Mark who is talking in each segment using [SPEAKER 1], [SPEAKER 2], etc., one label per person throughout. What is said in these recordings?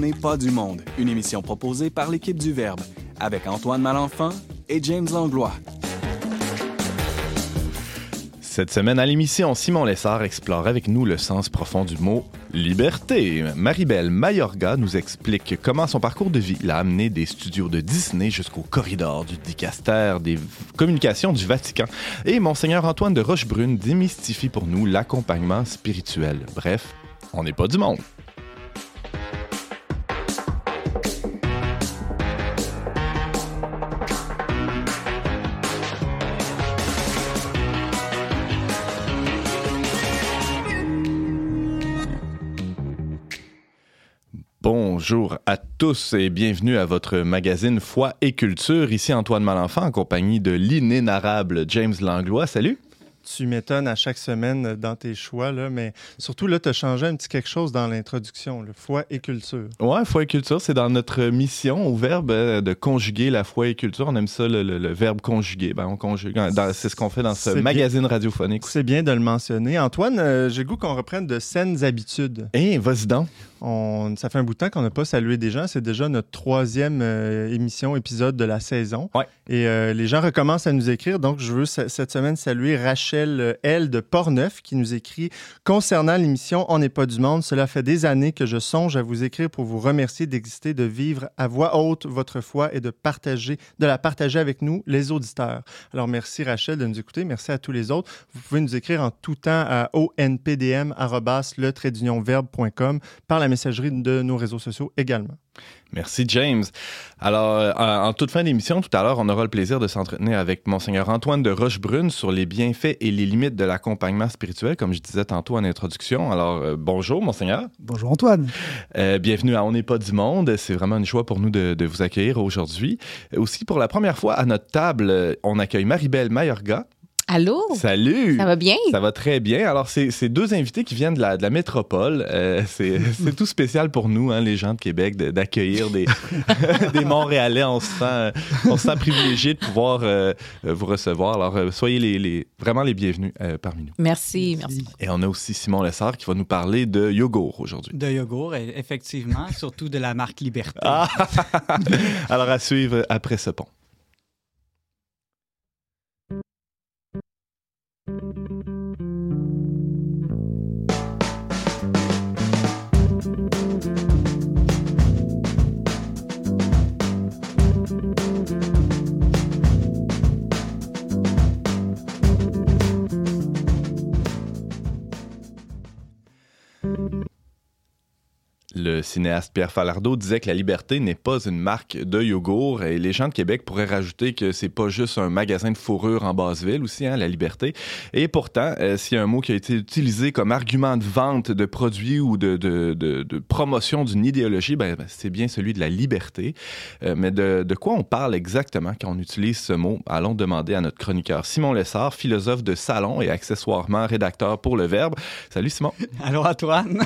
[SPEAKER 1] On n'est pas du monde, une émission proposée par l'équipe du Verbe, avec Antoine Malenfant et James Langlois.
[SPEAKER 2] Cette semaine à l'émission, Simon Lessard explore avec nous le sens profond du mot liberté. Maribel Mayorga nous explique comment son parcours de vie l'a amené des studios de Disney jusqu'au corridor du dicaster des communications du Vatican. Et Monseigneur Antoine de Rochebrune démystifie pour nous l'accompagnement spirituel. Bref, on n'est pas du monde. Bonjour à tous et bienvenue à votre magazine Foi et Culture. Ici Antoine Malenfant en compagnie de l'inénarrable James Langlois. Salut!
[SPEAKER 3] tu m'étonnes à chaque semaine dans tes choix, là, mais surtout, là, tu as changé un petit quelque chose dans l'introduction, le foi et culture.
[SPEAKER 2] Ouais, foi et culture, c'est dans notre mission au verbe euh, de conjuguer la foi et culture. On aime ça, le, verbe conjuguer. Ben, on conjugue. C'est ce qu'on fait dans ce magazine radiophonique.
[SPEAKER 3] C'est bien de le mentionner. Antoine, euh, j'ai goût qu'on reprenne de saines habitudes.
[SPEAKER 2] Eh, vas-y donc.
[SPEAKER 3] On, ça fait un bout de temps qu'on n'a pas salué des gens. C'est déjà notre troisième euh, émission, épisode de la saison.
[SPEAKER 2] Ouais.
[SPEAKER 3] Et les gens recommencent à nous écrire. Donc, je veux cette semaine saluer Rachel L. de Portneuf qui nous écrit Concernant l'émission On n'est pas du monde, cela fait des années que je songe à vous écrire pour vous remercier d'exister, de vivre à voix haute votre foi et de partager, de la partager avec nous, les auditeurs. Alors, merci Rachel de nous écouter. Merci à tous les autres. Vous pouvez nous écrire en tout temps à onpdm par la messagerie de nos réseaux sociaux également.
[SPEAKER 2] Merci, James. Alors, euh, en toute fin d'émission, tout à l'heure, on aura le plaisir de s'entretenir avec Monseigneur Antoine de Rochebrune sur les bienfaits et les limites de l'accompagnement spirituel, comme je disais tantôt en introduction. Alors, euh, bonjour, Monseigneur.
[SPEAKER 4] Bonjour, Antoine.
[SPEAKER 2] Euh, bienvenue à On n'est pas du monde. C'est vraiment une joie pour nous de, de vous accueillir aujourd'hui. Aussi, pour la première fois à notre table, on accueille Maribel Mayorga.
[SPEAKER 5] Allô?
[SPEAKER 2] Salut!
[SPEAKER 5] Ça va bien?
[SPEAKER 2] Ça va très bien. Alors, c'est deux invités qui viennent de la, de la métropole. Euh, c'est tout spécial pour nous, hein, les gens de Québec, d'accueillir des, des Montréalais. On se, sent, on se sent privilégié de pouvoir euh, vous recevoir. Alors, euh, soyez les, les, vraiment les bienvenus parmi nous.
[SPEAKER 5] Merci, merci.
[SPEAKER 2] Et on a aussi Simon Lessard qui va nous parler de yogourt aujourd'hui.
[SPEAKER 6] De yogourt, e, effectivement, surtout de la marque Liberté.
[SPEAKER 2] Ah! Alors, à suivre après ce pont. Le cinéaste Pierre Falardeau disait que la liberté n'est pas une marque de yogourt et les gens de Québec pourraient rajouter que c'est pas juste un magasin de fourrure en basse-ville aussi, hein, la liberté. Et pourtant, euh, s'il y a un mot qui a été utilisé comme argument de vente de produits ou de, de, de, promotion d'une idéologie, ben, ben, c'est bien celui de la liberté. Euh, mais de, de, quoi on parle exactement quand on utilise ce mot? Allons demander à notre chroniqueur Simon Lessard, philosophe de salon et accessoirement rédacteur pour Le Verbe. Salut Simon.
[SPEAKER 6] Allô Antoine.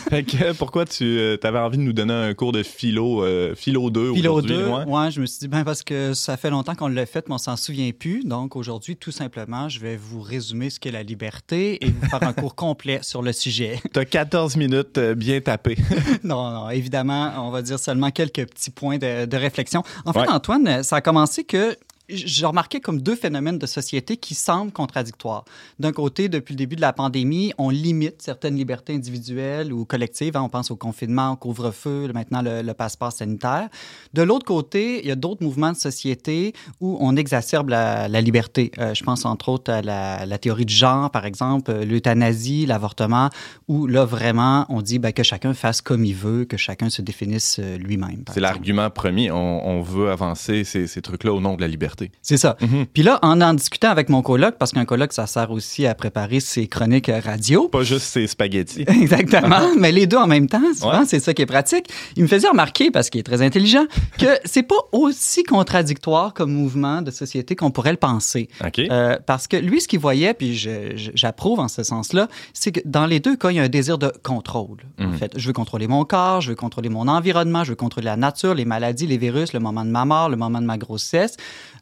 [SPEAKER 2] pourquoi tu euh, envie de nous donner un cours de philo, euh, philo 2
[SPEAKER 6] Philo 2, ouais. je me suis dit, ben parce que ça fait longtemps qu'on l'a fait, mais on s'en souvient plus. Donc aujourd'hui, tout simplement, je vais vous résumer ce qu'est la liberté et vous faire un cours complet sur le sujet.
[SPEAKER 2] Tu as 14 minutes euh, bien tapées.
[SPEAKER 6] non, non, évidemment, on va dire seulement quelques petits points de, réflexion. En fait, Antoine, ça a commencé que j'ai remarqué comme deux phénomènes de société qui semblent contradictoires. D'un côté, depuis le début de la pandémie, on limite certaines libertés individuelles ou collectives. Hein. on pense au confinement, au couvre-feu, maintenant le, passeport sanitaire. De l'autre côté, il y a d'autres mouvements de société où on exacerbe la, liberté. Euh, je pense entre autres à la, théorie du genre, par exemple, euh, l'euthanasie, l'avortement, où là, vraiment, on dit ben, que chacun fasse comme il veut, que chacun se définisse euh, lui-même.
[SPEAKER 2] C'est l'argument premier. On, veut avancer ces, ces trucs-là au nom de la liberté.
[SPEAKER 6] C'est ça. Mhm. Puis là, en en discutant avec mon coloc, parce qu'un coloc, ça sert aussi à préparer ses chroniques radio.
[SPEAKER 2] Pas juste ses spaghettis.
[SPEAKER 6] Exactement. mais les deux en même temps, souvent, c'est ça qui est pratique. Il me faisait remarquer, parce qu'il est très intelligent, que c'est pas aussi contradictoire comme mouvement de société qu'on pourrait le penser.
[SPEAKER 2] Euh,
[SPEAKER 6] parce que lui, ce qu'il voyait, puis j'approuve en ce sens-là, c'est que dans les deux cas, il y a un désir de contrôle. En mhm. fait, je veux contrôler mon corps, je veux contrôler mon environnement, je veux contrôler la nature, les maladies, les virus, le moment de ma mort, le moment de ma grossesse.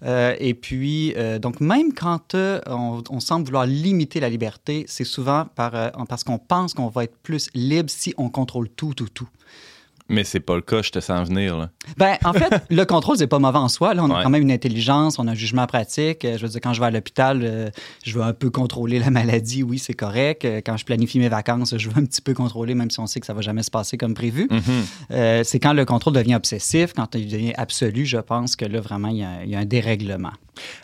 [SPEAKER 6] Euh, et puis, euh, donc, même quand euh, on, semble vouloir limiter la liberté, c'est souvent par, parce qu'on pense qu'on va être plus libre si on contrôle tout, tout, tout.
[SPEAKER 2] Mais c'est pas le cas, je te sens venir. Là.
[SPEAKER 6] Ben, en fait, le contrôle, c'est pas mauvais en soi. Là, on a quand même une intelligence, on a un jugement pratique. Je veux dire, quand je vais à l'hôpital, euh, je veux un peu contrôler la maladie, oui, c'est correct. Euh, Quand je planifie mes vacances, je veux un petit peu contrôler, même si on sait que ça va jamais se passer comme prévu.
[SPEAKER 2] Mhm.
[SPEAKER 6] Euh, c'est quand le contrôle devient obsessif, quand il devient absolu, je pense que là, vraiment, il y a, il y a un dérèglement.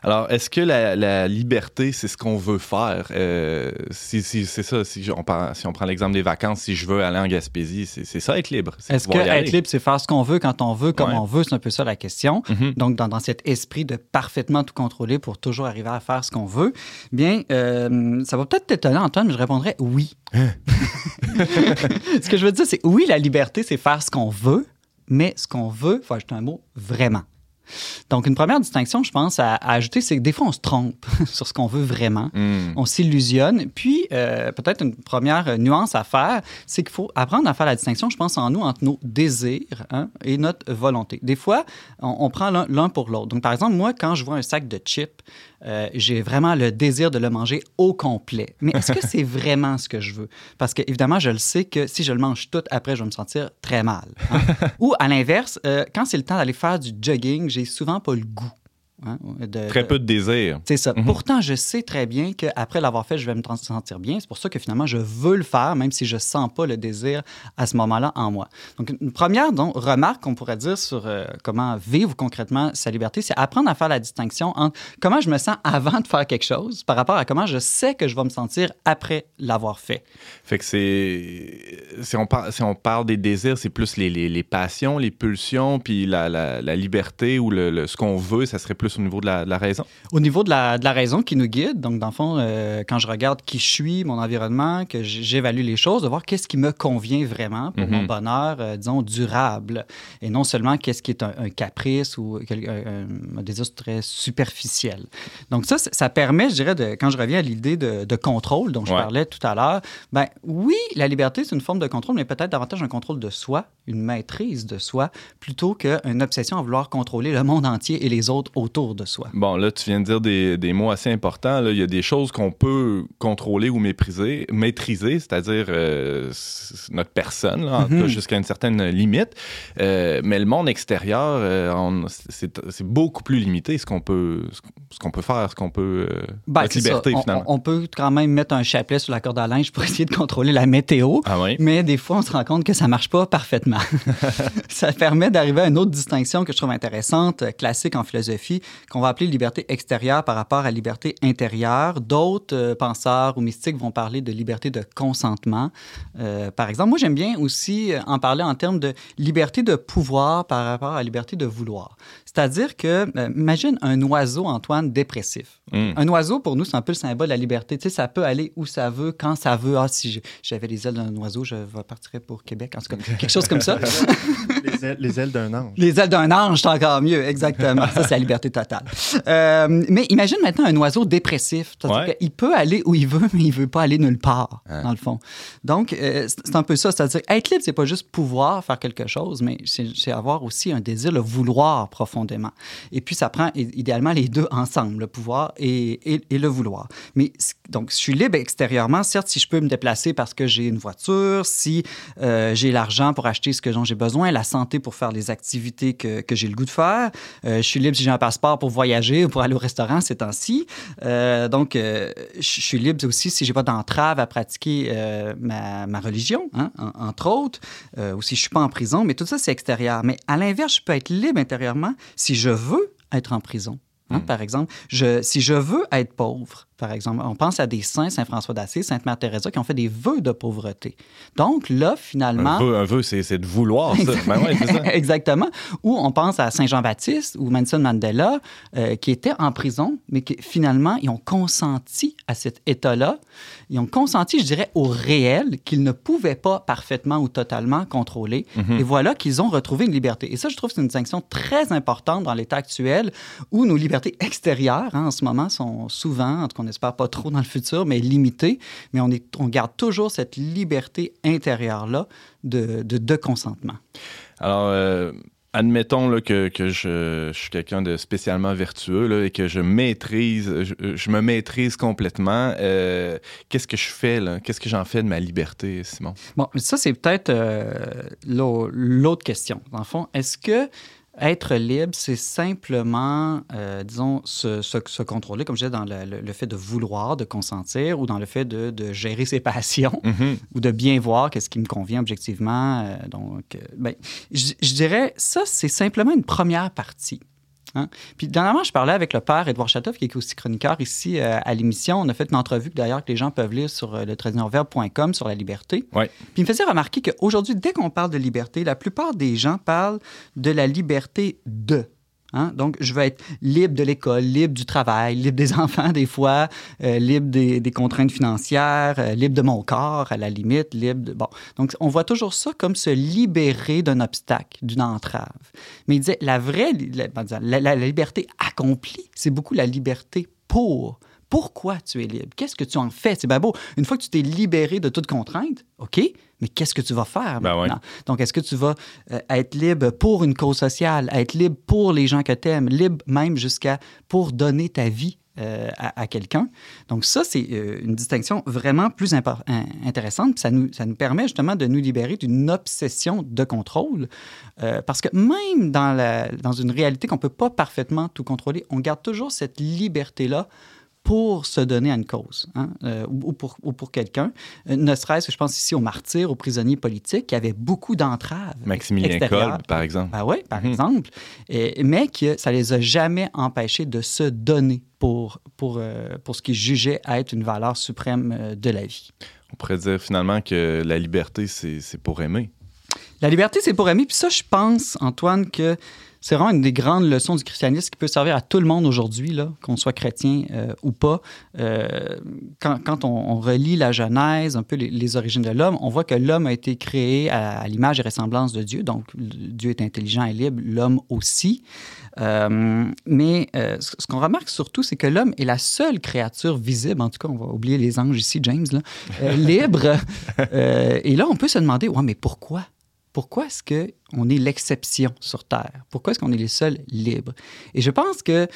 [SPEAKER 2] Alors, est-ce que la, la liberté, c'est ce qu'on veut faire? Euh, si, si- c'est ça, si, on, prend- si on prend l'exemple des vacances, si je veux aller en Gaspésie, c'est c'est ça être libre.
[SPEAKER 6] Est-ce que être libre, c'est faire ce qu'on veut quand on veut, comme
[SPEAKER 2] Ouais.
[SPEAKER 6] on veut? C'est un peu ça la question.
[SPEAKER 2] Mhm.
[SPEAKER 6] Donc, dans, dans cet esprit de parfaitement tout contrôler pour toujours arriver à faire ce qu'on veut, bien, euh, ça va peut-être t'étonner, Antoine, mais je répondrais oui. ce que je veux dire, c'est oui, la liberté, c'est faire ce qu'on veut, mais ce qu'on veut, il faut ajouter un mot, vraiment. Donc, une première distinction, je pense, à, à ajouter, c'est que des fois, on se trompe sur ce qu'on veut vraiment.
[SPEAKER 2] Hmm.
[SPEAKER 6] On s'illusionne. Puis, euh, peut-être une première euh, nuance à faire, c'est qu'il faut apprendre à faire la distinction, je pense, en nous, entre nos désirs hein, et notre volonté. Des fois, on, on prend l'un pour l'autre. Donc, par exemple, moi, quand je vois un sac de chips, euh, j'ai vraiment le désir de le manger au complet. Mais est-ce que c'est vraiment ce que je veux? Parce que, évidemment, je le sais que si je le mange tout, après, je vais me sentir très mal. hein. Ou, à l'inverse, euh, quand c'est le temps d'aller faire du jogging, j'ai souvent pas le goût. Hein, de-
[SPEAKER 2] Très peu de désir.
[SPEAKER 6] c'est ça.
[SPEAKER 2] Mhm.
[SPEAKER 6] Pourtant, je sais très bien qu'après l'avoir fait, je vais me sentir bien. C'est pour ça que finalement, je veux le faire, même si je sens pas le désir à ce moment-là en moi. Donc, une première donc, remarque qu'on pourrait dire sur euh, comment vivre concrètement sa liberté, c'est apprendre à faire la distinction entre comment je me sens avant de faire quelque chose par rapport à comment je sais que je vais me sentir après l'avoir fait.
[SPEAKER 2] Fait que c'est. Si on, par- si on parle des désirs, c'est plus les, les- les passions, les pulsions, puis la, la- la liberté ou le, le- ce qu'on veut, ça serait plus au niveau de la, de la raison?
[SPEAKER 6] Au niveau de la, de la raison qui nous guide, donc dans le fond, euh, quand je regarde qui je suis, mon environnement, que j'évalue les choses, de voir qu'est-ce qui me convient vraiment pour
[SPEAKER 2] Mhm.
[SPEAKER 6] mon bonheur, euh, disons, durable, et non seulement qu'est-ce qui est un, un caprice ou un, un- un désir très superficiel. Donc ça, ça permet, je dirais, de, quand je reviens à l'idée de, de contrôle dont je
[SPEAKER 2] Ouais.
[SPEAKER 6] parlais tout à l'heure, ben oui, la liberté, c'est une forme de contrôle, mais peut-être davantage un contrôle de soi, une maîtrise de soi, plutôt qu'une obsession à vouloir contrôler le monde entier et les autres autour de soi.
[SPEAKER 2] Bon, là, tu viens de dire des, des mots assez importants. Là. Il y a des choses qu'on peut contrôler ou mépriser, maîtriser, c'est-à-dire euh, notre personne, là,
[SPEAKER 6] Mhm.
[SPEAKER 2] jusqu'à une certaine limite. Euh, mais le monde extérieur, euh, c'est beaucoup plus limité ce qu'on peut, ce qu'on peut faire, ce qu'on peut.
[SPEAKER 6] Ben,
[SPEAKER 2] notre liberté,
[SPEAKER 6] On-
[SPEAKER 2] finalement.
[SPEAKER 6] On, peut quand même mettre un chapelet sur la corde à linge pour essayer de contrôler la météo.
[SPEAKER 2] Ah oui?
[SPEAKER 6] Mais des fois, on se rend compte que ça marche pas parfaitement. ça permet d'arriver à une autre distinction que je trouve intéressante, classique en philosophie, qu'on va appeler liberté extérieure par rapport à liberté intérieure. D'autres euh, penseurs ou mystiques vont parler de liberté de consentement. Euh, par exemple, moi, j'aime bien aussi euh, en parler en termes de liberté de pouvoir par rapport à liberté de vouloir. C'est-à-dire que, euh, imagine un oiseau, Antoine, dépressif.
[SPEAKER 2] Mm.
[SPEAKER 6] Un oiseau, pour nous, c'est un peu le symbole de la liberté. Tu sais, ça peut aller où ça veut, quand ça veut. Ah, si j'avais les ailes d'un oiseau, je partirais pour Québec. En tout cas, quelque chose comme ça.
[SPEAKER 3] les ailes, les ailes d'un ange.
[SPEAKER 6] Les ailes d'un ange, c'est encore mieux, exactement. Ça, c'est la liberté totale. Euh, mais imagine maintenant un oiseau dépressif. C'est-à-dire
[SPEAKER 2] Ouais.
[SPEAKER 6] qu'il peut aller où il veut, mais il veut pas aller nulle part,
[SPEAKER 2] Hein.
[SPEAKER 6] dans le fond. Donc, euh, c'est un peu ça. C'est-à-dire, être libre, c'est pas juste pouvoir faire quelque chose, mais c'est avoir aussi un désir, le vouloir Et puis, ça prend idéalement les deux ensemble, le pouvoir et, et- le vouloir. Mais c- donc, je suis libre extérieurement. Certes, si je peux me déplacer parce que j'ai une voiture, si euh, j'ai l'argent pour acheter ce que dont j'ai besoin, la santé pour faire les activités que, j'ai le goût de faire. Euh, je suis libre si j'ai un passeport pour voyager ou pour aller au restaurant ces temps-ci. Euh, donc, je suis libre aussi si j'ai pas d'entrave à pratiquer ma, religion, hein, en- entre autres, ou si je suis pas en prison. Mais tout ça, c'est extérieur. Mais à l'inverse, je peux être libre intérieurement si je veux être en prison. Hein, Par exemple, je, si je veux être pauvre, par exemple, on pense à des saints, Saint François d'Assise, Sainte Mère Teresa, qui ont fait des vœux de pauvreté. Donc là, finalement,
[SPEAKER 2] Un vœu, un vœu, c'est c'est de vouloir, ça. ben ouais, c'est ça.
[SPEAKER 6] Exactement. Ou on pense à Saint-Jean-Baptiste ou Nelson Mandela, euh, qui étaient en prison, mais qui finalement, ils ont consenti à cet état-là. Ils ont consenti, je dirais, au réel qu'ils ne pouvaient pas parfaitement ou totalement contrôler. Et voilà qu'ils ont retrouvé une liberté. Et ça, je trouve que c'est une distinction très importante dans l'état actuel où nos libertés extérieures, hein, en ce moment, sont souvent, en tout cas, on n'espère pas trop dans le futur, mais limitées. Mais on, est, on garde toujours cette liberté intérieure-là de, de, de consentement.
[SPEAKER 2] Alors, euh, admettons là, que, que je, je suis quelqu'un de spécialement vertueux là, et que je maîtrise, je, je me maîtrise complètement. Euh, Qu'est-ce que je fais là? Qu'est-ce que j'en fais de ma liberté, Simon?
[SPEAKER 6] Bon, ça, c'est peut-être euh, l'au- l'autre question. Dans le fond, est-ce que être libre, c'est simplement, euh, disons, se, se- se contrôler, comme je disais, dans le, le- fait de vouloir, de consentir, ou dans le fait de, de gérer ses passions,
[SPEAKER 2] Mhm.
[SPEAKER 6] ou de bien voir qu'est-ce qui me convient objectivement. euh, donc, euh, ben, je, je dirais, ça, c'est simplement une première partie. Hein? Puis, dernièrement, je parlais avec le père Edouard Chatoff, qui est aussi chroniqueur ici euh, à l'émission. On a fait une entrevue, d'ailleurs, que les gens peuvent lire sur euh, le sur la liberté.
[SPEAKER 2] Ouais.
[SPEAKER 6] Puis, il me faisait remarquer qu'aujourd'hui, dès qu'on parle de liberté, la plupart des gens parlent de la liberté de. Hein? Donc, je veux être libre de l'école, libre du travail, libre des enfants des fois, euh, libre des, contraintes financières, euh, libre de mon corps à la limite, libre de... Bon, donc on voit toujours ça comme se libérer d'un obstacle, d'une entrave. Mais il disait, la vraie, la liberté accomplie, c'est beaucoup la liberté pour. Pourquoi tu es libre? Qu'est-ce que tu en fais? C'est bien beau. Une fois que tu t'es libéré de toute contrainte, OK, mais qu'est-ce que tu vas faire
[SPEAKER 2] Ben
[SPEAKER 6] maintenant? Donc, est-ce que tu vas euh, être libre pour une cause sociale, être libre pour les gens que tu aimes, libre même jusqu'à pour donner ta vie euh, à, à quelqu'un? Donc, ça, c'est euh, une distinction vraiment plus intéressante. Ça nous, ça nous permet justement de nous libérer d'une obsession de contrôle. Euh, parce que même dans, la, dans une réalité qu'on ne peut pas parfaitement tout contrôler, on garde toujours cette liberté-là pour se donner à une cause hein, euh, ou, ou pour, ou pour quelqu'un. Euh, ne serait-ce que je pense ici aux martyrs, aux prisonniers politiques qui avaient beaucoup d'entraves.
[SPEAKER 2] Maximilien. Kolb, par exemple.
[SPEAKER 6] Ben oui, par
[SPEAKER 2] Mhm.
[SPEAKER 6] exemple. Et- mais que ça les a jamais empêchés de se donner pour, pour, euh, pour ce qu'ils jugeaient être une valeur suprême de la vie.
[SPEAKER 2] On pourrait dire finalement que la liberté, c'est c'est pour aimer.
[SPEAKER 6] La liberté, c'est pour aimer. Puis ça, je pense, Antoine, que c'est vraiment une des grandes leçons du christianisme qui peut servir à tout le monde aujourd'hui, là, qu'on soit chrétien euh, ou pas. Euh, quand quand on, on relit la Genèse, un peu les, les origines de l'homme, on voit que l'homme a été créé à, à l'image et ressemblance de Dieu. Donc, Dieu est intelligent et libre, l'homme aussi. Euh, mais ce qu'on remarque surtout, c'est que l'homme est la seule créature visible, en tout cas, on va oublier les anges ici, James, là, libre. Et là, on peut se demander, ouais, mais pourquoi? Pourquoi est-ce qu'on est l'exception sur Terre? Pourquoi est-ce qu'on est les seuls libres? Et je pense que euh,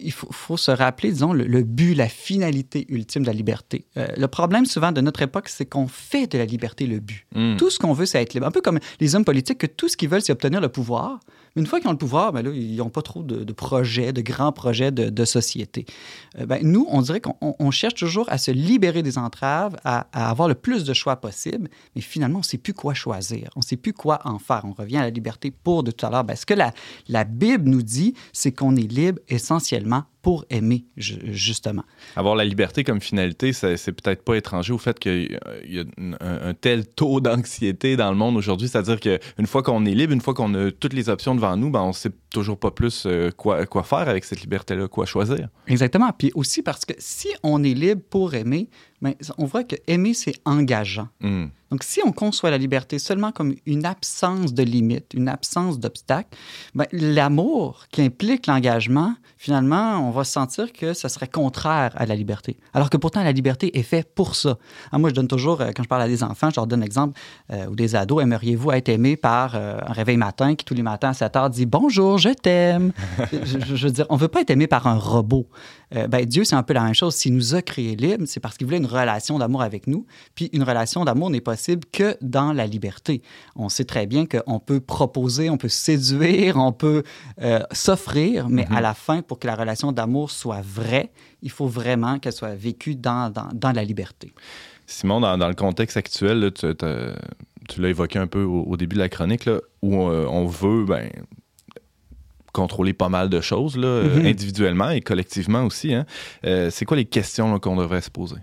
[SPEAKER 6] il faut, faut se rappeler, disons, le, le but, la finalité ultime de la liberté. Euh, le problème souvent de notre époque, c'est qu'on fait de la liberté le but.
[SPEAKER 2] Hmm.
[SPEAKER 6] Tout ce qu'on veut, c'est être libre. Un peu comme les hommes politiques, que tout ce qu'ils veulent, c'est obtenir le pouvoir. Mais une fois qu'ils ont le pouvoir, ben là, ils n'ont pas trop de, de projets, de grands projets de, de société. Euh, ben, nous, on dirait qu'on on- on cherche toujours à se libérer des entraves, à, à avoir le plus de choix possible, mais finalement, on ne sait plus quoi choisir. On ne sait plus quoi en faire. On revient à la liberté pour de tout à l'heure. Ben, ce que la, la Bible nous dit, c'est qu'on est libre essentiellement pour aimer, ju- justement.
[SPEAKER 2] Avoir la liberté comme finalité, c'est peut-être pas étranger au fait qu'il y a un, un tel taux d'anxiété dans le monde aujourd'hui. C'est-à-dire qu'une fois qu'on est libre, une fois qu'on a toutes les options devant nous, ben on sait toujours pas plus euh, quoi, quoi faire avec cette liberté-là, quoi choisir.
[SPEAKER 6] Exactement. Puis aussi parce que si on est libre pour aimer, ben, on voit que aimer, c'est engageant.
[SPEAKER 2] Hmm.
[SPEAKER 6] Donc, si on conçoit la liberté seulement comme une absence de limites, une absence d'obstacles, ben, l'amour qui implique l'engagement, finalement, on va sentir que ça serait contraire à la liberté. Alors que pourtant, la liberté est faite pour ça. Ah, moi, je donne toujours, euh, quand je parle à des enfants, je leur donne l'exemple, euh, ou des ados, aimeriez-vous être aimé par euh, un réveil matin qui, tous les matins à 7 heures, dit Bonjour, je t'aime. je- je veux dire, on ne veut pas être aimé par un robot. Euh, ben, Dieu, c'est un peu la même chose. S'il nous a créés libres, c'est parce qu'il voulait une relation d'amour avec nous. Puis une relation d'amour n'est possible que dans la liberté. On sait très bien qu'on peut proposer, on peut séduire, on peut euh, s'offrir, mais à la fin, pour que la relation d'amour soit vraie, il faut vraiment qu'elle soit vécue dans, dans, dans la liberté.
[SPEAKER 2] Simon, dans, dans le contexte actuel, là, tu, l'as évoqué un peu au, au début de la chronique, là, où euh, on veut ben, contrôler pas mal de choses, là, euh,
[SPEAKER 6] Mhm.
[SPEAKER 2] individuellement et collectivement aussi. hein. Euh, c'est quoi les questions qu'on devrait se poser?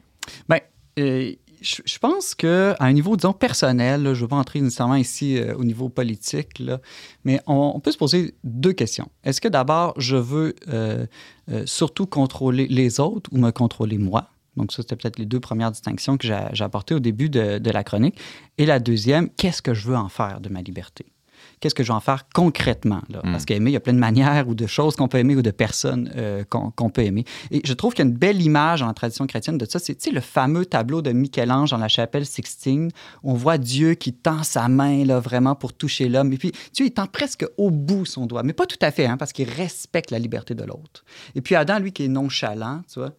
[SPEAKER 6] Ben, euh, je, je pense qu'à un niveau, disons, personnel, là, je ne veux pas entrer nécessairement ici euh, au niveau politique, là, mais on, on peut se poser deux questions. Est-ce que d'abord, je veux surtout contrôler les autres ou me contrôler moi? Donc, ça, c'était peut-être les deux premières distinctions que j'ai j'ai apportées au début de, de la chronique. Et la deuxième, qu'est-ce que je veux en faire de ma liberté? Qu'est-ce que je vais en faire concrètement. Là?
[SPEAKER 2] Mm.
[SPEAKER 6] Parce qu'aimer, il y a plein de manières ou de choses qu'on peut aimer ou de personnes euh, qu'on peut aimer. Et je trouve qu'il y a une belle image dans la tradition chrétienne de ça. C'est tu sais, le fameux tableau de Michel-Ange dans la chapelle Sixtine. On voit Dieu qui tend sa main là, vraiment pour toucher l'homme. Et puis, Dieu, il tend presque au bout son doigt. Mais pas tout à fait, hein, parce qu'il respecte la liberté de l'autre. Et puis Adam, lui, qui est nonchalant, tu vois.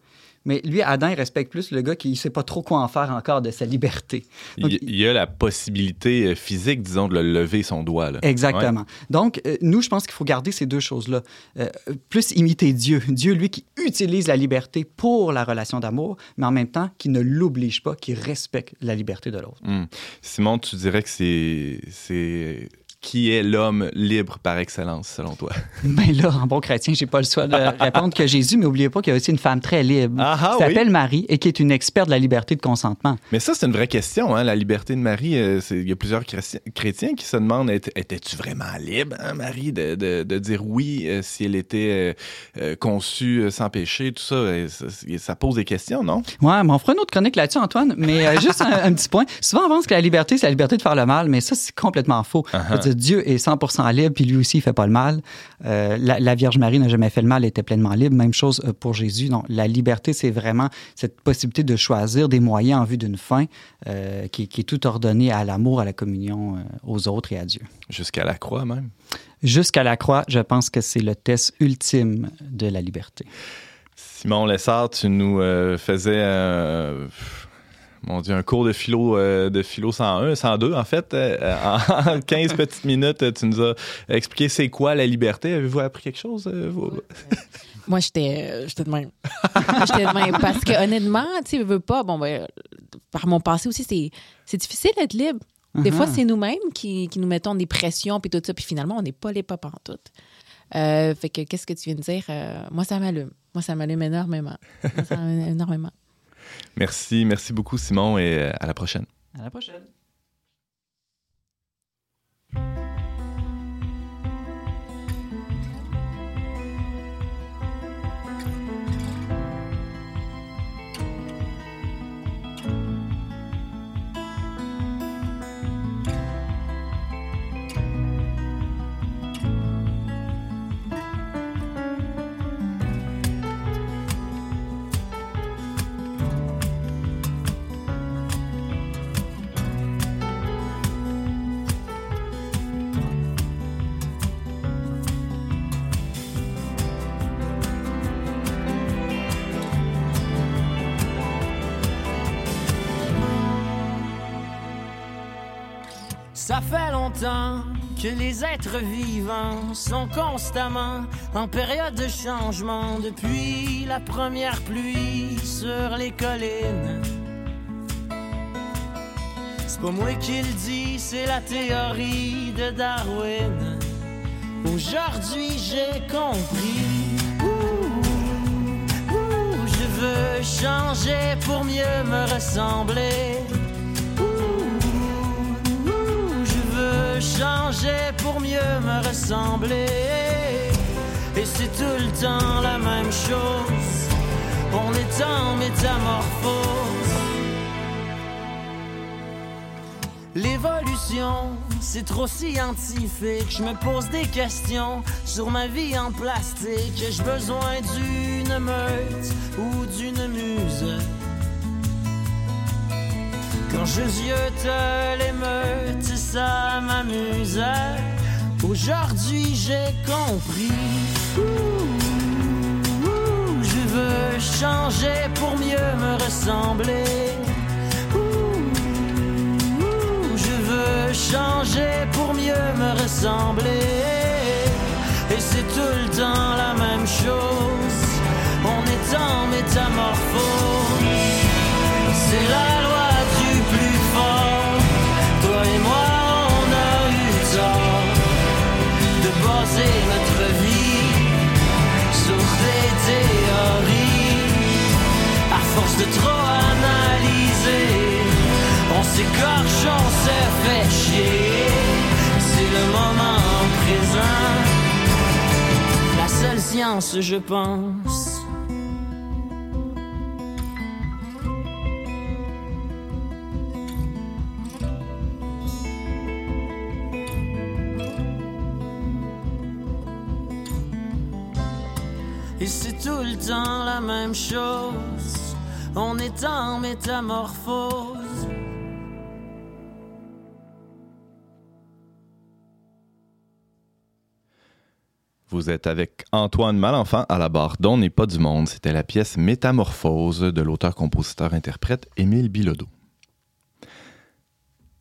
[SPEAKER 6] Mais lui, Adam, il respecte plus le gars qui ne sait pas trop quoi en faire encore de sa liberté. Donc,
[SPEAKER 2] Il il y a la possibilité euh, physique, disons, de le lever son doigt. Là.
[SPEAKER 6] Exactement. Donc, euh, nous, je pense qu'il faut garder ces deux choses-là. Euh, plus imiter Dieu. Dieu, lui, qui utilise la liberté pour la relation d'amour, mais en même temps, qui ne l'oblige pas, qui respecte la liberté de l'autre.
[SPEAKER 2] Hmm. Simon, tu dirais que c'est qui est l'homme libre par excellence, selon toi?
[SPEAKER 6] Mais là, en bon chrétien, j'ai pas le choix de répondre que Jésus, mais n'oubliez pas qu'il y a aussi une femme très libre
[SPEAKER 2] Ah, ah,
[SPEAKER 6] qui
[SPEAKER 2] oui.
[SPEAKER 6] s'appelle Marie et qui est une experte de la liberté de consentement.
[SPEAKER 2] Mais ça, c'est une vraie question. Hein? La liberté de Marie, euh, il y a plusieurs chrétiens, qui se demandent étais-tu vraiment libre, hein, Marie, de, de- de dire oui euh, si elle était euh, conçue sans péché, tout ça, ça, ça pose des questions, non?
[SPEAKER 6] Ouais, mais on fera une autre chronique là-dessus, Antoine. Mais juste un, un petit point. Souvent, on pense que la liberté, c'est la liberté de faire le mal, mais ça, c'est complètement faux.
[SPEAKER 2] Uh-huh.
[SPEAKER 6] Dieu est 100% libre, puis lui aussi, il fait pas le mal. Euh, la, la Vierge Marie n'a jamais fait le mal, elle était pleinement libre. Même chose euh, pour Jésus. Donc, la liberté, c'est vraiment cette possibilité de choisir des moyens en vue d'une fin euh, qui, qui est tout ordonnée à l'amour, à la communion aux autres et à Dieu.
[SPEAKER 2] Jusqu'à la croix, même.
[SPEAKER 6] Jusqu'à la croix, je pense que c'est le test ultime de la liberté.
[SPEAKER 2] Simon Lessard, tu nous euh, faisais euh, mon Dieu, un cours de philo, euh, de philo 101, 102 en fait. Euh, en 15 petites minutes, tu nous as expliqué c'est quoi la liberté. Avez-vous appris quelque chose? euh, vous?
[SPEAKER 4] Moi, j'étais euh, j'étais de même. j'étais de même. Parce que honnêtement, tu sais, veux pas, bon, ben, par mon passé aussi, c'est, c'est difficile d'être libre. Des fois,
[SPEAKER 6] Mhm.
[SPEAKER 4] c'est nous-mêmes qui, qui nous mettons des pressions puis tout ça, puis finalement, on n'est pas les pas en tout. Euh, fait que qu'est-ce que tu viens de dire? Euh, moi, ça m'allume. Moi, ça m'allume énormément. Moi, ça m'allume énormément.
[SPEAKER 2] Merci, merci beaucoup Simon et euh, à la prochaine.
[SPEAKER 6] À la prochaine.
[SPEAKER 5] Ça fait longtemps que les êtres vivants sont constamment en période de changement depuis la première pluie sur les collines. C'est pas moi qui le dis, c'est la théorie de Darwin. Aujourd'hui j'ai compris. Je veux changer pour mieux me ressembler. Changer pour mieux me ressembler. Et c'est tout le temps la même chose. On est en métamorphose. L'évolution, c'est trop scientifique. Je me pose des questions sur ma vie en plastique. J'ai besoin d'une meute ou d'une muse? Quand je ziote l'émeute, ça m'amuse. Aujourd'hui, j'ai compris. Ouh, je veux changer pour mieux me ressembler. Ouh, je veux changer pour mieux me ressembler. Et c'est tout le temps la même chose. On est en métamorphose. C'est la de trop analysé. On s'écorche, on se fait chier. C'est le moment présent. La seule science, je pense. Et c'est tout le temps la même chose. On est en métamorphose.
[SPEAKER 2] Vous êtes avec Antoine Malenfant à la barre d'On n'est pas du monde. C'était la pièce Métamorphose de l'auteur-compositeur-interprète Émile Bilodeau.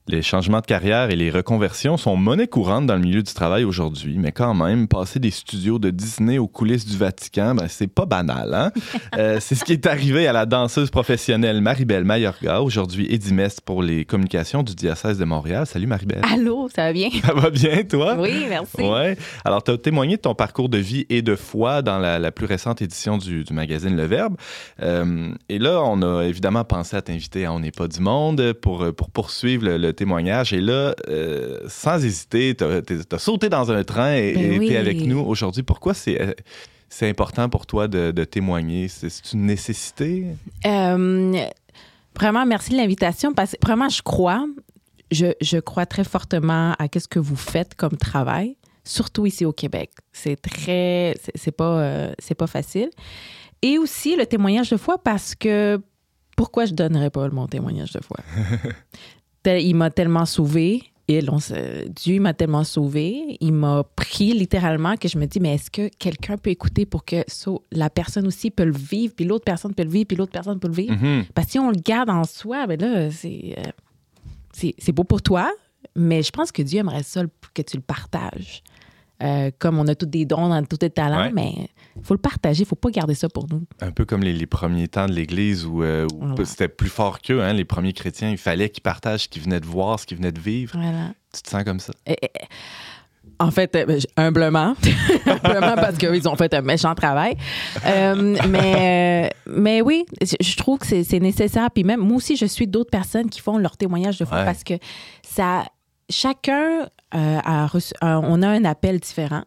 [SPEAKER 2] Les changements de carrière et les reconversions sont monnaie courante dans le milieu du travail aujourd'hui, mais quand même, passer des studios de Disney aux coulisses du Vatican, ben, c'est pas banal. Hein? euh, c'est ce qui est arrivé à la danseuse professionnelle Maribel Mayorga, aujourd'hui édimeste pour les communications du diocèse de Montréal. Salut Maribel.
[SPEAKER 4] Allô, ça va bien?
[SPEAKER 2] Ça va bien, toi?
[SPEAKER 4] Oui, merci.
[SPEAKER 2] Ouais. Alors, tu as témoigné de ton parcours de vie et de foi dans la, la plus récente édition du, du magazine Le Verbe. Euh, et là, on a évidemment pensé à t'inviter à On n'est pas du monde pour, pour poursuivre le, le témoignage. Et là, euh, sans hésiter, tu as, sauté dans un train et
[SPEAKER 4] Ben
[SPEAKER 2] tu
[SPEAKER 4] oui.
[SPEAKER 2] es avec nous aujourd'hui. Pourquoi c'est euh, c'est important pour toi de, de témoigner? C'est une nécessité?
[SPEAKER 4] Euh, vraiment, merci de l'invitation parce que vraiment, je crois, je, je crois très fortement à ce que vous faites comme travail, surtout ici au Québec. C'est très, c'est- c'est pas, euh, c'est pas facile. Et aussi le témoignage de foi parce que pourquoi je donnerais pas mon témoignage de foi? Il m'a tellement sauvé. Il, on se- Dieu m'a tellement sauvé, il m'a pris littéralement que je me dis, mais est-ce que quelqu'un peut écouter pour que so- la personne aussi peut le vivre, puis l'autre personne peut le vivre, puis l'autre personne peut le vivre?
[SPEAKER 2] Mhm.
[SPEAKER 4] Parce que si on le garde en soi, ben là, c'est, euh, c'est, c'est beau pour toi, mais je pense que Dieu aimerait ça que tu le partages. Euh, comme on a tous des dons, on a tous des talents,
[SPEAKER 2] Ouais.
[SPEAKER 4] mais il faut le partager, il faut pas garder ça pour nous.
[SPEAKER 2] Un peu comme les, les premiers temps de l'Église où, euh, où c'était plus fort qu'eux, hein, les premiers chrétiens. Il fallait qu'ils partagent ce qu'ils venaient de voir, ce qu'ils venaient de vivre.
[SPEAKER 4] Voilà.
[SPEAKER 2] Tu te sens comme ça?
[SPEAKER 4] Eh, eh, eh. En fait, euh, ben, humblement, humblement parce qu'ils ont fait un méchant travail. Euh, mais, mais oui, je trouve que c'est c'est nécessaire. Puis même, moi aussi, je suis d'autres personnes qui font leur témoignage de foi
[SPEAKER 2] Ouais.
[SPEAKER 4] parce que ça, chacun euh, a reçu, euh, on a un appel différent.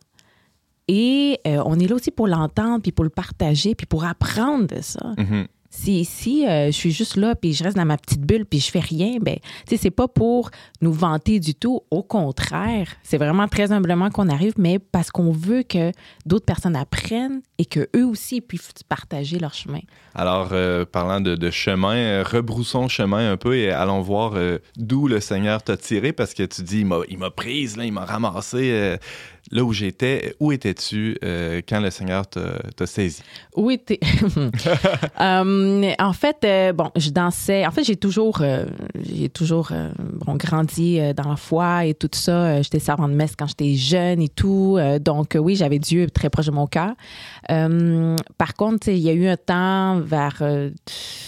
[SPEAKER 4] Et euh, on est là aussi pour l'entendre, puis pour le partager, puis pour apprendre de ça.
[SPEAKER 2] Mhm.
[SPEAKER 4] Si, si euh, je suis juste là, puis je reste dans ma petite bulle, puis je fais rien, ben, tu sais, c'est pas pour nous vanter du tout. Au contraire, c'est vraiment très humblement qu'on arrive, mais parce qu'on veut que d'autres personnes apprennent et que eux aussi puissent partager leur chemin.
[SPEAKER 2] Alors, euh, parlant de, de chemin, euh, rebroussons chemin un peu et allons voir d'où le Seigneur t'a tiré parce que tu dis, il m'a- il m'a prise, là, il m'a ramassé là où j'étais. Où étais-tu euh, quand le Seigneur t'a saisi?
[SPEAKER 4] Oui, t'es. Euh, en fait, euh, bon, je dansais. En fait, j'ai toujours, euh, j'ai toujours bon, grandi dans la foi et tout ça. J'étais servante de messe quand j'étais jeune et tout. Donc, oui, j'avais Dieu très proche de mon cœur. Euh, par contre, il y a eu un temps vers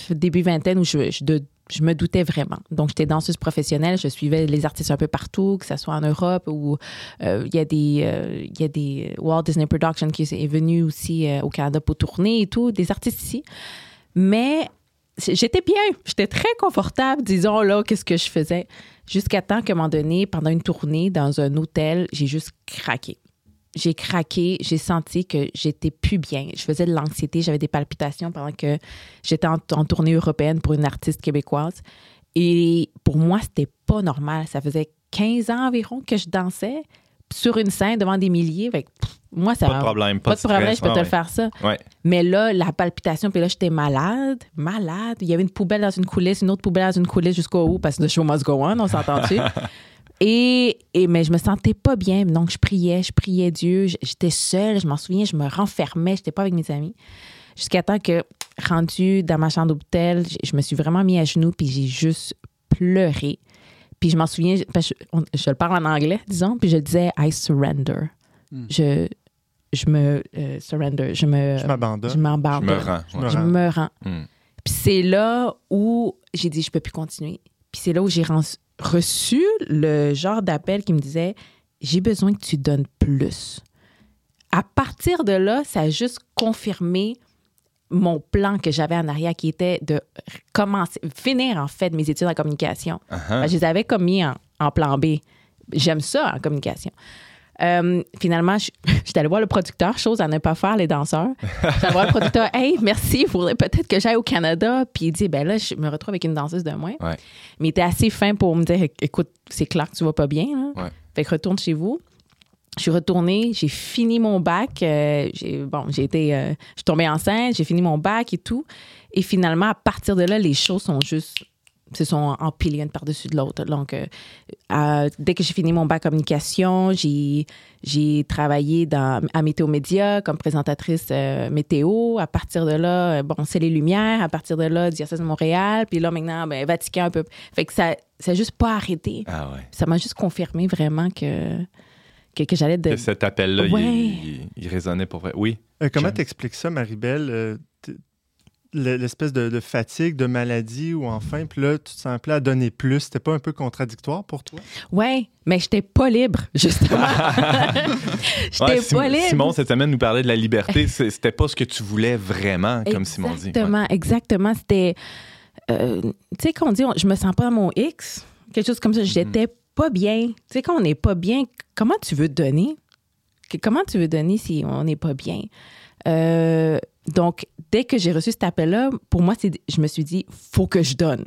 [SPEAKER 4] début vingtaine où je, je, de- je me doutais vraiment. Donc, j'étais danseuse professionnelle. Je suivais les artistes un peu partout, que ce soit en Europe ou euh, il y a des euh, y a des Walt Disney Productions qui est venu aussi euh, au Canada pour tourner et tout, des artistes ici. Mais j'étais bien, j'étais très confortable, disons là, qu'est-ce que je faisais. Jusqu'à temps qu'à un moment donné, pendant une tournée dans un hôtel, j'ai juste craqué. J'ai craqué, j'ai senti que j'étais plus bien. Je faisais de l'anxiété, j'avais des palpitations pendant que j'étais en, en tournée européenne pour une artiste québécoise. Et pour moi, c'était pas normal. Ça faisait 15 ans environ que je dansais sur une scène devant des milliers. Fait pff, moi, ça
[SPEAKER 2] Pas de problème, pas,
[SPEAKER 4] pas de problème, je peux te le faire ça.
[SPEAKER 2] Ouais.
[SPEAKER 4] Mais là, la palpitation, puis là, j'étais malade, malade. Il y avait une poubelle dans une coulisse, une autre poubelle dans une coulisse jusqu'au haut, parce que the show must go on, on s'entend-tu? et, et, mais je me sentais pas bien. Donc, je priais, je priais Dieu. J'étais seule, je m'en souviens, je me renfermais, j'étais pas avec mes amis. Jusqu'à temps que, rendu dans ma chambre d'hôtel, je me suis vraiment mis à genoux, puis j'ai juste pleuré. Puis je m'en souviens, je, on- je le parle en anglais, disons, puis je disais I surrender. Je, je me euh, surrender, je me,
[SPEAKER 3] Je m'abandonne.
[SPEAKER 4] je m'embarque.
[SPEAKER 2] Je me rends.
[SPEAKER 3] Je
[SPEAKER 2] ouais.
[SPEAKER 3] me
[SPEAKER 4] Je
[SPEAKER 3] rends.
[SPEAKER 4] me rends.
[SPEAKER 2] Hmm.
[SPEAKER 4] Puis c'est là où j'ai dit, je peux plus continuer. Puis c'est là où j'ai ren- reçu le genre d'appel qui me disait, j'ai besoin que tu donnes plus. À partir de là, ça a juste confirmé mon plan que j'avais en arrière qui était de commencer, finir en fait mes études en communication.
[SPEAKER 2] Uh-huh.
[SPEAKER 4] Je les avais comme mis en, en plan B. J'aime ça en communication. Euh, finalement, je, j'étais allée voir le producteur, chose à ne pas faire les danseurs. Allée voir le producteur, hey, merci, il faudrait peut-être que j'aille au Canada. Puis il dit, ben là, je me retrouve avec une danseuse de moins.
[SPEAKER 2] Ouais.
[SPEAKER 4] Mais il était assez fin pour me dire, écoute, c'est clair que tu vas pas bien. là.
[SPEAKER 2] Ouais.
[SPEAKER 4] Fait que retourne chez vous. je suis retournée, j'ai fini mon bac. euh, j'ai, bon, j'ai été, euh, je suis tombée enceinte, j'ai fini mon bac et tout. Et finalement, à partir de là, les choses sont juste se sont empilées une par-dessus de l'autre. Donc, euh, à- dès que j'ai fini mon bac communication, j'ai, j'ai travaillé dans, à Météo Média comme présentatrice euh, météo. À partir de là, euh, bon, c'est les Lumières. À partir de là, Diocèse de Montréal. Puis là, maintenant, ben, Vatican un peu. Fait que ça n'a juste pas arrêté.
[SPEAKER 2] Ah ouais.
[SPEAKER 4] Ça m'a juste confirmé vraiment que, que, que j'allais de...
[SPEAKER 2] Que cet appel-là, il-
[SPEAKER 4] Ouais.
[SPEAKER 2] il, il résonnait pour vrai. Oui.
[SPEAKER 3] Euh, comment t'expliques ça, Marie-Belle? L'espèce de, de fatigue, de maladie ou enfin, puis là, tu te sens appelé à donner plus. C'était pas un peu contradictoire pour toi?
[SPEAKER 4] Ouais, mais j'étais pas libre, justement. j'étais
[SPEAKER 2] Ouais,
[SPEAKER 4] pas libre.
[SPEAKER 2] Simon, cette semaine, nous parlait de la liberté. C'était pas ce que tu voulais vraiment, comme Simon dit. Ouais.
[SPEAKER 4] Exactement, exactement. C'était. euh, tu sais, quand on dit on- je me sens pas à mon X, quelque chose comme ça, j'étais pas bien. Tu sais, quand on n'est pas bien, comment tu veux donner? Comment tu veux donner si on n'est pas bien? Euh, donc, dès que j'ai reçu cet appel-là, pour moi, je me suis dit, faut que je donne.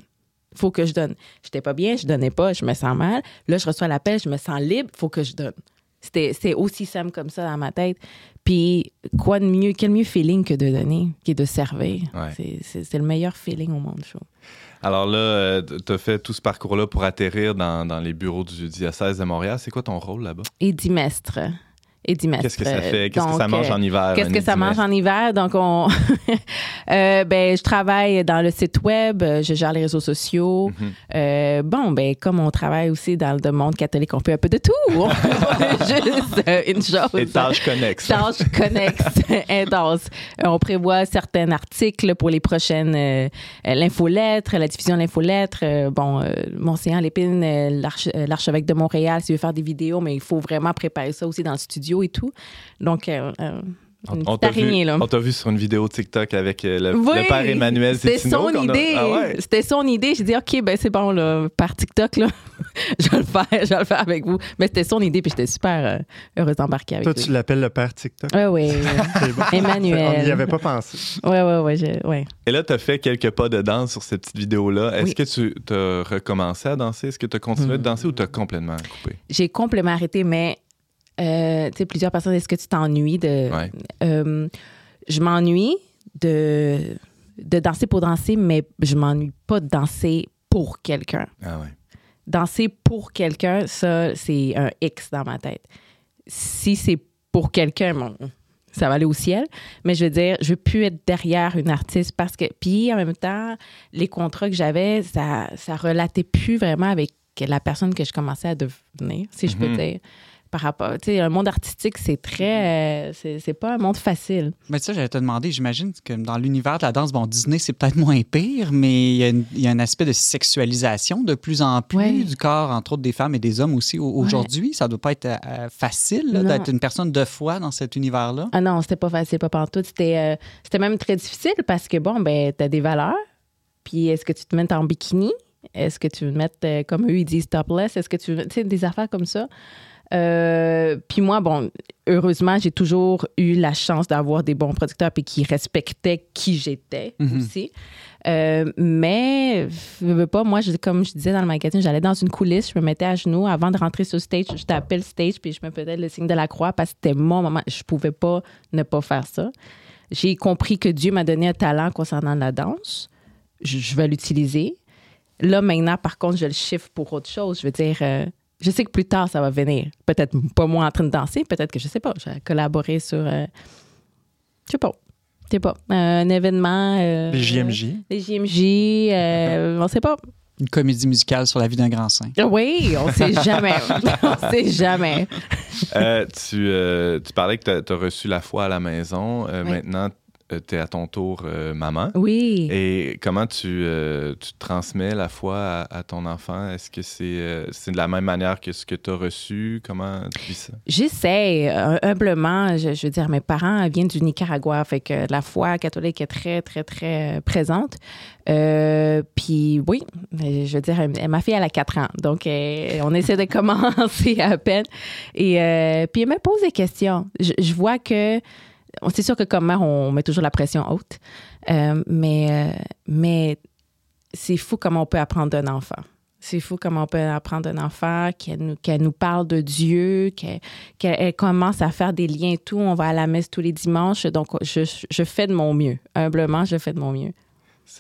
[SPEAKER 4] Faut que je donne. J'étais pas bien, je donnais pas, je me sens mal. Là, je reçois l'appel, je me sens libre, faut que je donne. C'était, c'est aussi simple comme ça dans ma tête. Puis, quoi de mieux, quel mieux feeling que de donner, qui est de servir?
[SPEAKER 2] Ouais.
[SPEAKER 4] C'est, le meilleur feeling au monde, je trouve.
[SPEAKER 2] Alors là, tu as fait tout ce parcours-là pour atterrir dans, dans les bureaux du diocèse de Montréal. C'est quoi ton rôle là-bas?
[SPEAKER 4] Et. Et dimestre.
[SPEAKER 2] Qu'est-ce que ça fait? Qu'est-ce que ça mange
[SPEAKER 4] euh,
[SPEAKER 2] en hiver?
[SPEAKER 4] Qu'est-ce que ça mange en hiver? Donc, on. Euh, ben, je travaille dans le site web, euh, je gère les réseaux sociaux.
[SPEAKER 2] Mhm.
[SPEAKER 4] Euh, bon, ben, comme on travaille aussi dans le monde catholique, on fait un peu de tout. On fait juste euh, une chose.
[SPEAKER 2] Et tâches connexes.
[SPEAKER 4] Tâches connexes, intenses. Euh, On prévoit certains articles pour les prochaines euh, euh, l'infolettre, la diffusion de l'infolettre. Euh, bon, euh, Monseigneur Lépine, euh, l'arche- euh, l'archevêque de Montréal, s'il veut faire des vidéos, mais il faut vraiment préparer ça aussi dans le studio et tout. Donc, euh, euh, une
[SPEAKER 2] On t'a vu,
[SPEAKER 4] araignée, là.
[SPEAKER 2] on t'a vu sur une vidéo TikTok avec euh, le,
[SPEAKER 4] Oui,
[SPEAKER 2] le père Emmanuel
[SPEAKER 4] C'était son
[SPEAKER 2] a-
[SPEAKER 4] idée.
[SPEAKER 2] Ah ouais?
[SPEAKER 4] C'était son idée. J'ai dit, OK, ben c'est bon, là, par TikTok, là. je vais le faire, je vais le faire avec vous. Mais c'était son idée, puis j'étais super euh, heureuse d'embarquer avec
[SPEAKER 3] Toi,
[SPEAKER 4] lui.
[SPEAKER 3] tu l'appelles le père TikTok?
[SPEAKER 4] Oui,
[SPEAKER 3] bon.
[SPEAKER 4] Emmanuel.
[SPEAKER 3] On n'y avait pas pensé.
[SPEAKER 4] ouais, ouais, ouais, je- ouais.
[SPEAKER 2] Et là, tu as fait quelques pas de danse sur cette petite vidéo-là. Est-ce
[SPEAKER 4] Oui.
[SPEAKER 2] que tu as recommencé à danser? Est-ce que tu as continué de danser ou tu as complètement coupé?
[SPEAKER 4] J'ai complètement arrêté, mais euh, tu sais, plusieurs personnes, est-ce que tu t'ennuies de.
[SPEAKER 2] Ouais.
[SPEAKER 4] Euh, je m'ennuie de, de danser pour danser, mais je m'ennuie pas de danser pour quelqu'un.
[SPEAKER 2] Ah ouais.
[SPEAKER 4] Danser pour quelqu'un, ça, c'est un X dans ma tête. Si c'est pour quelqu'un, bon, ça va aller au ciel. Mais je veux dire, je veux plus être derrière une artiste parce que. Puis en même temps, les contrats que j'avais, ça, ça relatait plus vraiment avec la personne que je commençais à devenir, si je peux
[SPEAKER 2] Mhm.
[SPEAKER 4] dire. Par rapport. Tu sais, un monde artistique, c'est très. euh, c'est pas un monde facile.
[SPEAKER 6] Mais ça, j'allais te demander, j'imagine que dans l'univers de la danse, bon, Disney, c'est peut-être moins pire, mais il y, a une- il y a un aspect de sexualisation de plus en plus
[SPEAKER 4] Ouais.
[SPEAKER 6] du corps, entre autres des femmes et des hommes aussi au- aujourd'hui. Ça doit pas être euh, facile là,
[SPEAKER 4] Non.
[SPEAKER 6] d'être une personne de foi dans cet univers-là.
[SPEAKER 4] Ah non, c'était pas facile, pas pantoute. C'était euh, c'était même très difficile parce que, bon, ben, t'as des valeurs. Puis est-ce que tu te mets en bikini? Est-ce que tu veux mettre, euh, comme eux, ils disent topless? Est-ce que tu veux, tu sais, des affaires comme ça? Euh, puis moi, bon, heureusement, j'ai toujours eu la chance d'avoir des bons producteurs puis qui respectaient qui j'étais
[SPEAKER 6] Mhm.
[SPEAKER 4] aussi. Euh, mais, je veux pas, moi, je- comme je disais dans le magazine, j'allais dans une coulisse, je me mettais à genoux avant de rentrer sur stage, je tapais le stage puis je me faisais le signe de la croix parce que c'était mon moment. Je pouvais pas ne pas faire ça. J'ai compris que Dieu m'a donné un talent concernant la danse. Je, je vais l'utiliser. Là, maintenant, par contre, je le chiffre pour autre chose. Je veux dire, euh, je sais que plus tard, ça va venir. Peut-être pas moi en train de danser, peut-être que je sais pas. Je vais collaborer sur. euh, je sais pas. Je sais pas. Un événement. euh,
[SPEAKER 3] Les JMJ.
[SPEAKER 4] Les JMJ. euh, on sait pas.
[SPEAKER 6] Une comédie musicale sur la vie d'un grand saint.
[SPEAKER 4] Oui, on sait jamais. on sait jamais.
[SPEAKER 2] Euh, tu, euh, tu parlais que tu as, reçu la foi à la maison. Euh,
[SPEAKER 4] Oui.
[SPEAKER 2] Maintenant, tu es à ton tour euh, maman.
[SPEAKER 4] Oui.
[SPEAKER 2] Et comment tu, euh, tu transmets la foi à, à ton enfant? Est-ce que c'est euh, de la même manière que ce que tu as reçu? Comment tu vis ça?
[SPEAKER 4] J'essaie, euh, humblement, je, je veux dire, mes parents viennent du Nicaragua, fait que la foi catholique est très, très, très euh, présente. Euh, puis oui, je veux dire, elle- ma fille, elle a 4 ans, donc euh, on essaie de commencer à peine. Et euh, puis elle me pose des questions. Je, je vois que, c'est sûr que comme mère, on met toujours la pression haute, Euh, mais, euh, mais c'est fou comment on peut apprendre d'un enfant. C'est fou comment on peut apprendre un enfant, qu'elle nous, nous parle de Dieu, qu'elle, qu'elle commence à faire des liens et tout. On va à la messe tous les dimanches. Donc, je, je fais de mon mieux. Humblement, je fais de mon mieux.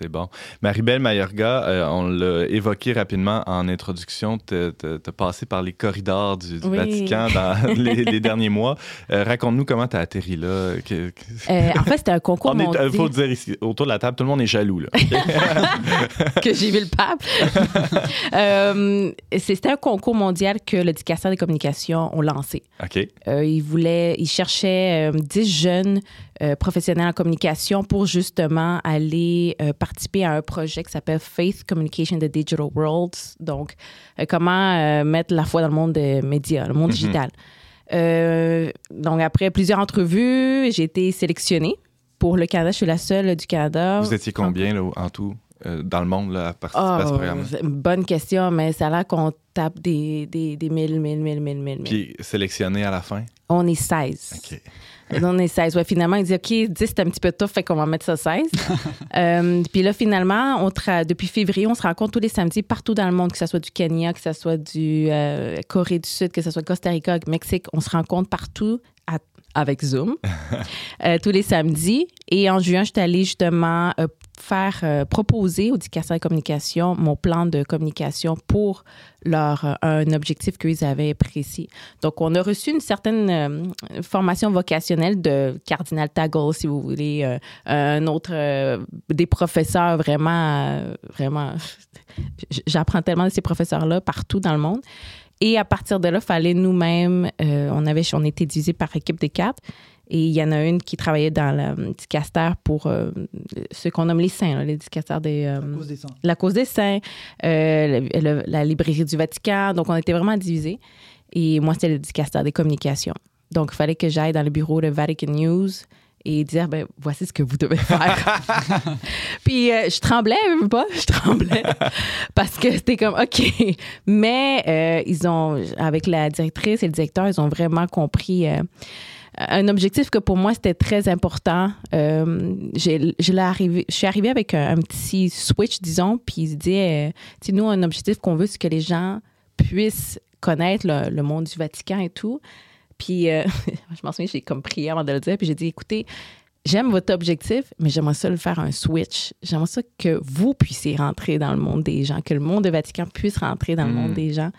[SPEAKER 2] C'est bon. Maribel Mayorga, euh, on l'a évoqué rapidement en introduction, tu as passé par les corridors du, Vatican dans les, derniers mois. Euh, raconte-nous comment tu as atterri là. Euh,
[SPEAKER 4] en fait, c'était un concours
[SPEAKER 2] Il faut dire ici, autour de la table, tout le monde est jaloux. Là.
[SPEAKER 4] que j'ai vu le pape. c'était un concours mondial que le dicastère des communications ont lancé.
[SPEAKER 2] OK.
[SPEAKER 4] ils voulaient, ils cherchaient 10 jeunes euh, professionnels en communication pour justement aller euh, participer à un projet qui s'appelle Faith Communication the Digital Worlds. Donc, euh, comment mettre la foi dans le monde des médias, le monde mhm. digital. donc, après plusieurs entrevues, j'ai été sélectionnée pour le Canada. Je suis la seule du Canada.
[SPEAKER 2] Vous étiez combien là, en tout? dans le monde là, à participer à ce oh, programme?
[SPEAKER 4] Bonne question, mais ça a l'air qu'on tape des, des, des mille, mille, mille, mille, mille.
[SPEAKER 2] Puis sélectionné à la fin?
[SPEAKER 4] On est 16.
[SPEAKER 2] OK.
[SPEAKER 4] On est 16. Ouais, finalement, il dit OK, 10, c'est un petit peu tough, fait qu'on va mettre ça 16. euh, puis là, finalement, on depuis février, on se rencontre tous les samedis partout dans le monde, que ce soit du Kenya, que ce soit du euh, Corée du Sud, que ce soit Costa Rica, Mexique. On se rencontre partout avec Zoom euh, tous les samedis. Et en juin, je suis allée justement euh, faire euh, proposer au Dicaster de communication mon plan de communication pour leur un objectif qu'ils avaient précis. Donc, on a reçu une certaine formation vocationnelle de Cardinal Taggle, si vous voulez, un autre, des professeurs vraiment, vraiment. J'apprends tellement de ces professeurs-là partout dans le monde. Et à partir de là, il fallait nous-mêmes, on avait, on était divisé par équipe de quatre. Et il y en a une qui travaillait dans le dicaster pour euh, ce qu'on nomme les saints, les dicastères des.
[SPEAKER 6] Euh, la cause des saints.
[SPEAKER 4] La cause des saints, euh, la librairie du Vatican. Donc, on était vraiment divisés. Et moi, c'était le dicaster des communications. Donc, il fallait que j'aille dans le bureau de Vatican News et dire ben voici ce que vous devez faire. puis je tremblais, je pas, je tremblais parce que c'était comme OK, mais ils ont avec la directrice et le directeur, ils ont vraiment compris un objectif que pour moi, c'était très important. Euh, je, je suis arrivée avec un, petit switch, disons, puis il dit, euh, nous, un objectif qu'on veut, c'est que les gens puissent connaître le, monde du Vatican et tout. Puis, euh, je m'en souviens, j'ai comme prié avant de le dire, puis j'ai dit, écoutez, j'aime votre objectif, mais j'aimerais ça le faire un switch. J'aimerais ça que vous puissiez rentrer dans le monde des gens, que le monde du Vatican puisse rentrer dans le monde mm. des gens.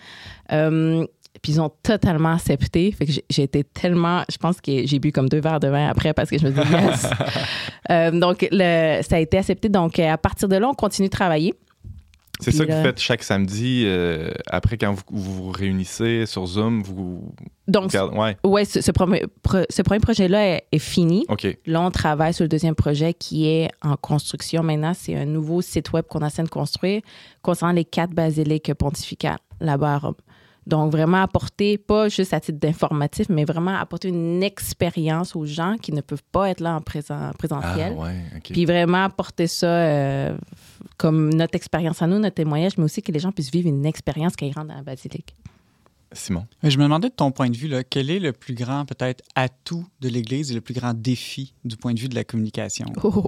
[SPEAKER 4] Euh, puis ils ont totalement accepté. Fait que j'ai été tellement. Je pense que j'ai bu comme deux verres de vin après parce que je me dis yes. Euh, donc, le, ça a été accepté. Donc, à partir de là, on continue de travailler.
[SPEAKER 2] C'est ça que vous faites chaque samedi. Euh, après, quand vous, vous réunissez sur Zoom, vous.
[SPEAKER 4] Donc, ouais. ouais ce, premier, ce premier projet-là est, fini.
[SPEAKER 2] OK.
[SPEAKER 4] Là, on travaille sur le deuxième projet qui est en construction maintenant. C'est un nouveau site web qu'on essaie de construire concernant les quatre basiliques pontificales là-bas à Rome. Donc, vraiment apporter, pas juste à titre d'informatif, mais vraiment apporter une expérience aux gens qui ne peuvent pas être là en présent, présentiel.
[SPEAKER 2] Ah, ouais,
[SPEAKER 4] Puis vraiment apporter ça euh, comme notre expérience à nous, notre témoignage, mais aussi que les gens puissent vivre une expérience quand ils rentrent dans la basilique.
[SPEAKER 2] Simon?
[SPEAKER 6] Je me demandais de ton point de vue, là, quel est le plus grand peut-être atout de l'Église et le plus grand défi du point de vue de la communication?
[SPEAKER 4] Oh.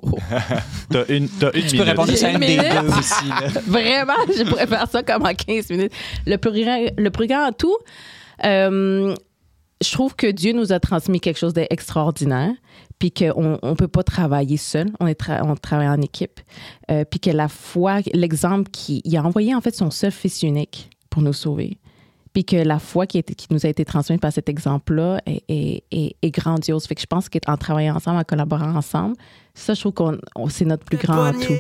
[SPEAKER 2] t'as une, as une
[SPEAKER 6] tu peux répondre à une des deux aussi.
[SPEAKER 4] Vraiment, je pourrais faire ça comme en 15 minutes. Le plus grand, le plus grand atout, euh, je trouve que Dieu nous a transmis quelque chose d'extraordinaire, puis qu'on ne peut pas travailler seul, on, est on travaille en équipe, euh, puis que la foi, l'exemple qu'il a envoyé en fait son seul fils unique pour nous sauver puis que la foi qui, qui nous a été transmise par cet exemple-là est, est, grandiose. Fait que je pense qu'en travaillant ensemble, en collaborant ensemble, ça, je trouve que c'est notre plus grand atout.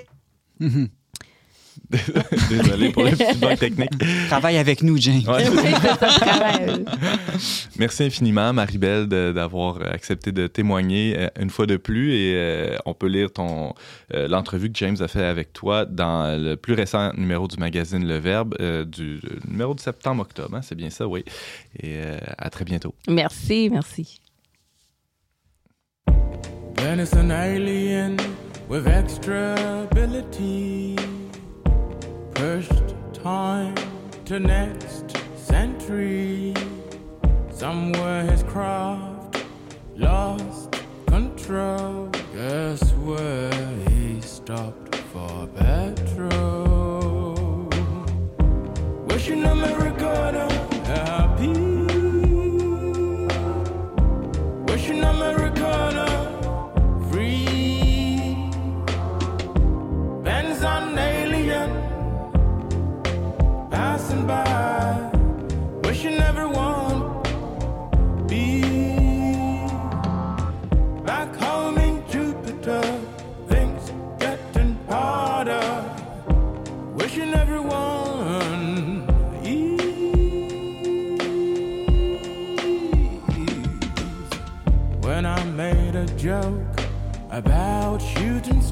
[SPEAKER 2] Mm-hmm. Désolé pour les petites technique. techniques.
[SPEAKER 6] Travaille avec nous, James.
[SPEAKER 2] Merci infiniment, Maribel, d'avoir accepté de témoigner euh, une fois de plus. Et euh, on peut lire ton euh, l'entrevue que James a fait avec toi dans le plus récent numéro du magazine Le Verbe, du numéro de septembre-octobre. Hein, c'est bien ça, oui. Et à très bientôt.
[SPEAKER 4] Merci, merci. with extra ability. Pushed time to next century. Somewhere his craft lost control. Guess where he stopped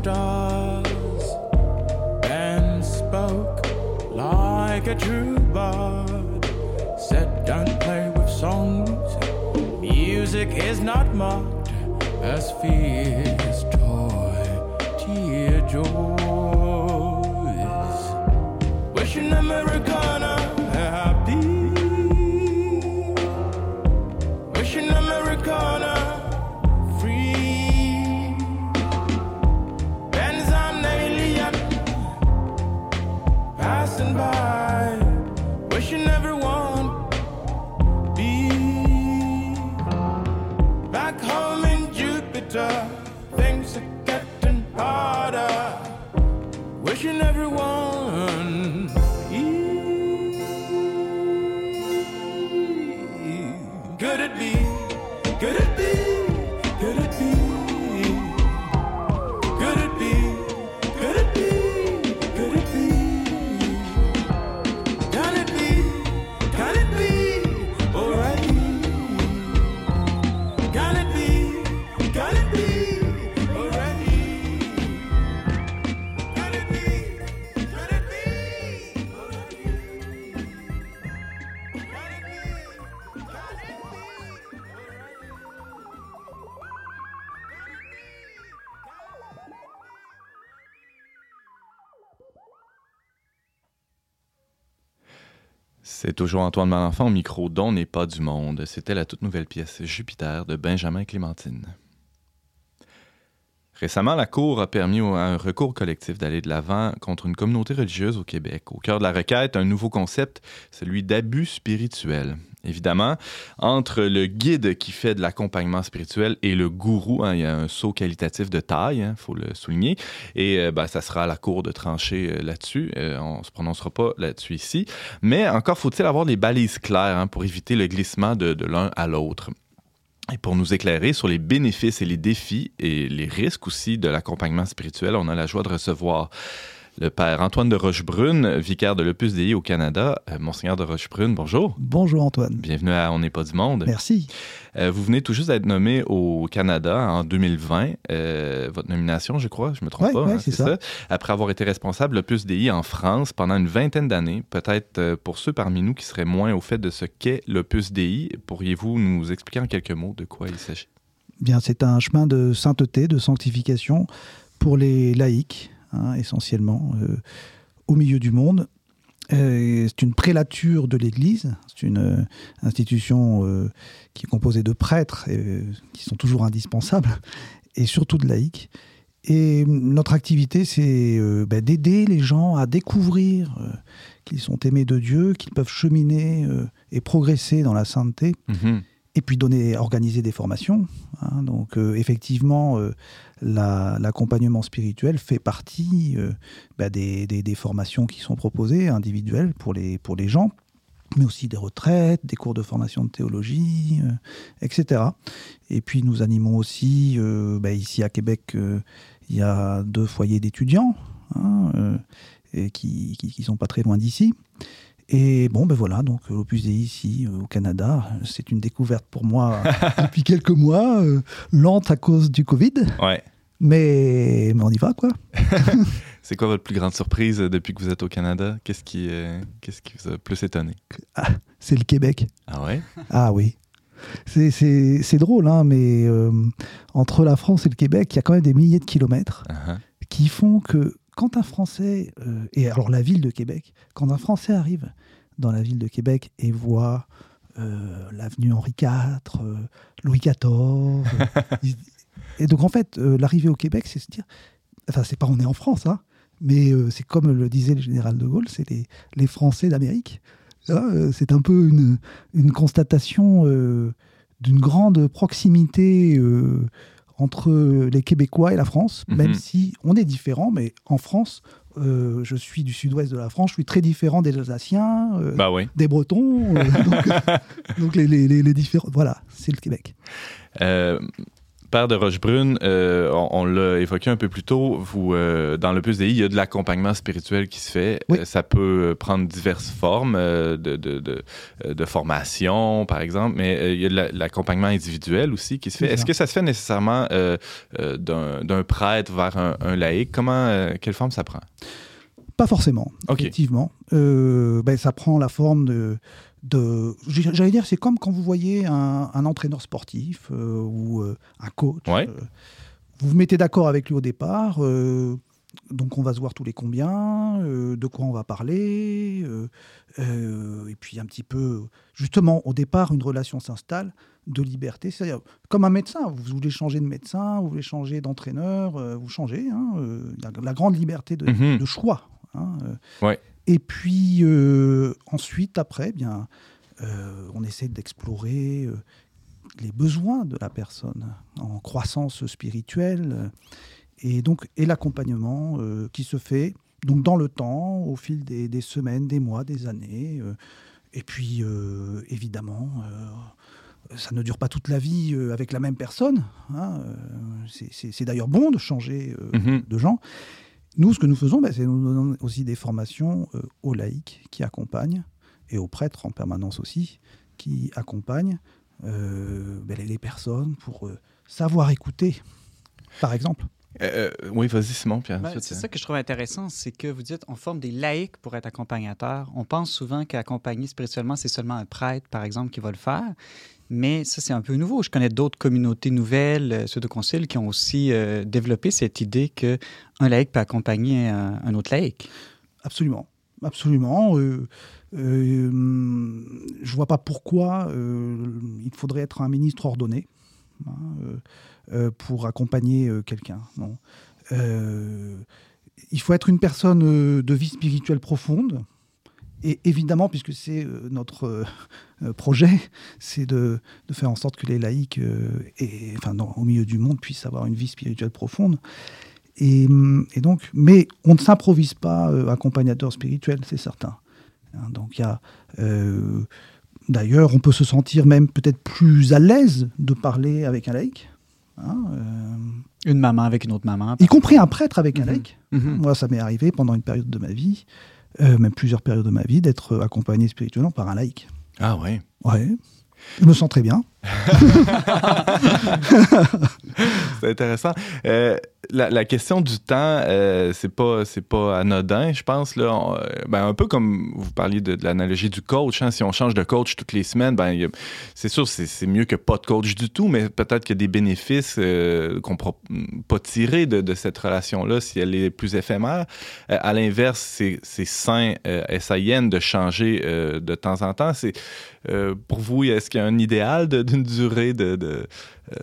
[SPEAKER 7] stars and spoke like a true bard. Said, Don't play with songs, music is not mocked as fear's Wishing everyone be back home in Jupiter. Things are getting harder.
[SPEAKER 2] C'est toujours Antoine Malenfant au micro dont n'est pas du monde. C'était la toute nouvelle pièce Jupiter de Benjamin Clémentine. Récemment, la Cour a permis à un recours collectif d'aller de l'avant contre une communauté religieuse au Québec. Au cœur de la requête, un nouveau concept, celui d'abus spirituel. Évidemment, entre le guide qui fait de l'accompagnement spirituel et le gourou, hein, il y a un saut qualitatif de taille, il faut le souligner. Et euh, ben, ça sera à la Cour de trancher euh, là-dessus. Euh, on ne se prononcera pas là-dessus ici. Mais encore faut-il avoir des balises claires hein, pour éviter le glissement de l'un à l'autre. Et pour nous éclairer sur les bénéfices et les défis et les risques aussi de l'accompagnement spirituel, on a la joie de recevoir le père Antoine de Rochebrune, vicaire de l'Opus Dei au Canada. Euh, Monseigneur de Rochebrune, bonjour.
[SPEAKER 8] Bonjour Antoine.
[SPEAKER 2] Bienvenue à On n'est pas du monde.
[SPEAKER 8] Merci.
[SPEAKER 2] Euh, vous venez tout juste d'être nommé au Canada en 2020. Euh, votre nomination, je crois, je me trompe
[SPEAKER 8] Ouais,
[SPEAKER 2] pas.
[SPEAKER 8] ouais,
[SPEAKER 2] hein,
[SPEAKER 8] c'est ça.
[SPEAKER 2] Après avoir été responsable de l'Opus Dei en France pendant une vingtaine d'années, peut-être pour ceux parmi nous qui seraient moins au fait de ce qu'est l'Opus Dei, pourriez-vous nous expliquer en quelques mots de quoi il s'agit?
[SPEAKER 8] Bien, c'est un chemin de sainteté, de sanctification pour les laïcs, hein, essentiellement, euh, au milieu du monde. Euh, c'est une prélature de l'Église, c'est une euh, institution qui est composée de prêtres qui sont toujours indispensables, et surtout de laïcs. Et notre activité, c'est ben, d'aider les gens à découvrir qu'ils sont aimés de Dieu, qu'ils peuvent cheminer et progresser dans la sainteté.
[SPEAKER 2] Mhm.
[SPEAKER 8] Et puis donner, organiser des formations. hein. donc euh, effectivement, euh, la- l'accompagnement spirituel fait partie euh, bah, des, des- des formations qui sont proposées individuelles pour les, pour les gens, mais aussi des retraites, des cours de formation de théologie, euh, etc. Et puis nous animons aussi, euh, bah, ici à Québec, euh, il y a deux foyers d'étudiants hein, et qui, qui, qui sont pas très loin d'ici. Et bon, ben voilà, donc euh, l'Opus Dei ici euh, au Canada, c'est une découverte pour moi depuis quelques mois, euh, lente à cause du Covid,
[SPEAKER 2] Ouais.
[SPEAKER 8] mais, mais on y va quoi.
[SPEAKER 2] C'est quoi votre plus grande surprise depuis que vous êtes au Canada? Qu'est-ce qui, euh, qu'est-ce qui vous a plus étonné?
[SPEAKER 8] C'est le Québec.
[SPEAKER 2] Ah ouais?
[SPEAKER 8] Ah oui. C'est- drôle, hein, mais entre la France et le Québec, il y a quand même des milliers de kilomètres
[SPEAKER 2] Ah,
[SPEAKER 8] qui font que quand un Français, euh, et alors la ville de Québec, quand un Français arrive dans la ville de Québec et voit euh, l'avenue Henri IV, euh, Louis XIV, et donc en fait, l'arrivée au Québec, c'est se dire, enfin c'est pas on est en France, hein, mais c'est comme le disait le général de Gaulle, c'est les, les Français d'Amérique. C'est un peu une, une constatation d'une grande proximité entre les Québécois et la France,
[SPEAKER 2] Mhm.
[SPEAKER 8] même si on est différents, mais en France, euh, je suis du sud-ouest de la France, je suis très différent des Alsaciens, euh,
[SPEAKER 2] Bah oui.
[SPEAKER 8] des Bretons, euh, donc, donc les, les- les- les différents. Voilà, c'est le Québec.
[SPEAKER 2] Père de Rochebrune, euh, on, on l'a évoqué un peu plus tôt, vous, euh, dans le PSDI, il y a de l'accompagnement spirituel qui se fait.
[SPEAKER 8] Oui.
[SPEAKER 2] Euh, ça peut euh, prendre diverses formes euh, de, de, de, de formation, par exemple, mais il y a de la- de l'accompagnement individuel aussi qui se fait. Est-ce que ça se fait nécessairement d'un prêtre vers un, un laïc? Comment, quelle forme ça prend?
[SPEAKER 8] Pas forcément, effectivement. Euh, ben, ça prend la forme de... de J'allais dire, c'est comme quand vous voyez un, un entraîneur sportif euh, ou euh, un coach.
[SPEAKER 2] Ouais.
[SPEAKER 8] vous vous mettez d'accord avec lui au départ. donc on va se voir tous les combien, de quoi on va parler, et puis un petit peu, justement, au départ, une relation s'installe de liberté, c'est-à-dire comme un médecin, vous voulez changer de médecin, vous voulez changer d'entraîneur, euh, vous changez, hein, euh, la, la grande liberté de,
[SPEAKER 2] Mhm.
[SPEAKER 8] de choix. Hein, euh.
[SPEAKER 2] Ouais.
[SPEAKER 8] Et puis euh, ensuite, après, eh bien, euh, on essaie d'explorer les besoins de la personne en croissance spirituelle et donc et l'accompagnement euh, qui se fait donc dans le temps, au fil des, des semaines, des mois, des années. euh, et puis euh, évidemment. ça ne dure pas toute la vie avec la même personne. hein, c'est- d'ailleurs bon de changer
[SPEAKER 2] Mhm.
[SPEAKER 8] de gens. Nous, ce que nous faisons, ben, c'est nous donnons aussi des formations euh, aux laïcs qui accompagnent et aux prêtres en permanence aussi qui accompagnent euh, ben, les- les personnes pour euh, savoir écouter, par exemple.
[SPEAKER 2] Oui, vas-y, Simon. Puis
[SPEAKER 6] Ben, c'est ça que je trouve intéressant, c'est que vous dites on forme des laïcs pour être accompagnateurs. On pense souvent qu'accompagner spirituellement, c'est seulement un prêtre, par exemple, qui va le faire. Mais ça, c'est un peu nouveau. Je connais d'autres communautés nouvelles, euh, ceux de concile, qui ont aussi euh, développé cette idée qu'un laïc peut accompagner un, autre laïc.
[SPEAKER 8] Absolument. Absolument. Euh, je vois pas pourquoi il faudrait être un ministre ordonné hein, pour accompagner quelqu'un. Non. Il faut être une personne de vie spirituelle profonde. Et évidemment, puisque c'est euh, notre euh, euh, projet, c'est de, de faire en sorte que les laïcs, et, enfin, dans- au milieu du monde, puissent avoir une vie spirituelle profonde. Et, et donc, mais on ne s'improvise pas accompagnateur spirituel, c'est certain. Hein, donc, il y a. euh, D'ailleurs, on peut se sentir même peut-être plus à l'aise de parler avec un laïc, hein, euh,
[SPEAKER 6] Une maman avec une autre maman.
[SPEAKER 8] y compris un prêtre avec un
[SPEAKER 6] Mhm.
[SPEAKER 8] laïc.
[SPEAKER 2] mhm.
[SPEAKER 8] Moi, ça m'est arrivé pendant une période de ma vie, euh, même plusieurs périodes de ma vie, d'être accompagné spirituellement par un laïc.
[SPEAKER 2] Ah oui.
[SPEAKER 8] Ouais. Je me sens très bien.
[SPEAKER 2] C'est intéressant. Euh, la, question du temps, euh, c'est pas pas anodin, je pense là. Euh, ben, un peu comme vous parliez de, l'analogie du coach. hein. si on change de coach toutes les semaines, ben c'est sûr c'est mieux que pas de coach du tout, mais peut-être qu'il y a des bénéfices euh, qu'on pourra pas tirer de, de cette relation là si elle est plus éphémère. À l'inverse, c'est sain, euh, SAIN de changer de temps en temps. C'est pour vous, est-ce qu'il y a un idéal de- d'une durée de, de euh,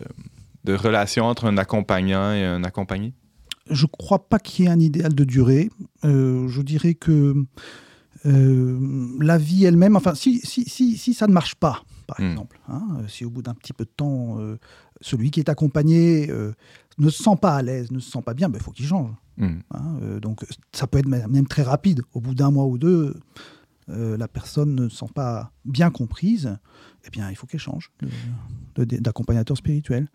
[SPEAKER 2] de relation entre un accompagnant et un accompagné?
[SPEAKER 8] Je ne crois pas qu'il y ait un idéal de durée. Euh, je dirais que euh, la vie elle-même, enfin, si, si, si, si ça ne marche pas, par
[SPEAKER 2] Hmm.
[SPEAKER 8] exemple, hein, si au bout d'un petit peu de temps, euh, celui qui est accompagné ne se sent pas à l'aise, ne se sent pas bien, il faut qu'il change.
[SPEAKER 2] Hmm.
[SPEAKER 8] hein. Donc ça peut être même très rapide. Au bout d'un mois ou deux, euh, la personne ne se sent pas bien comprise, eh bien, il faut qu'elle change d'accompagnateur spirituel.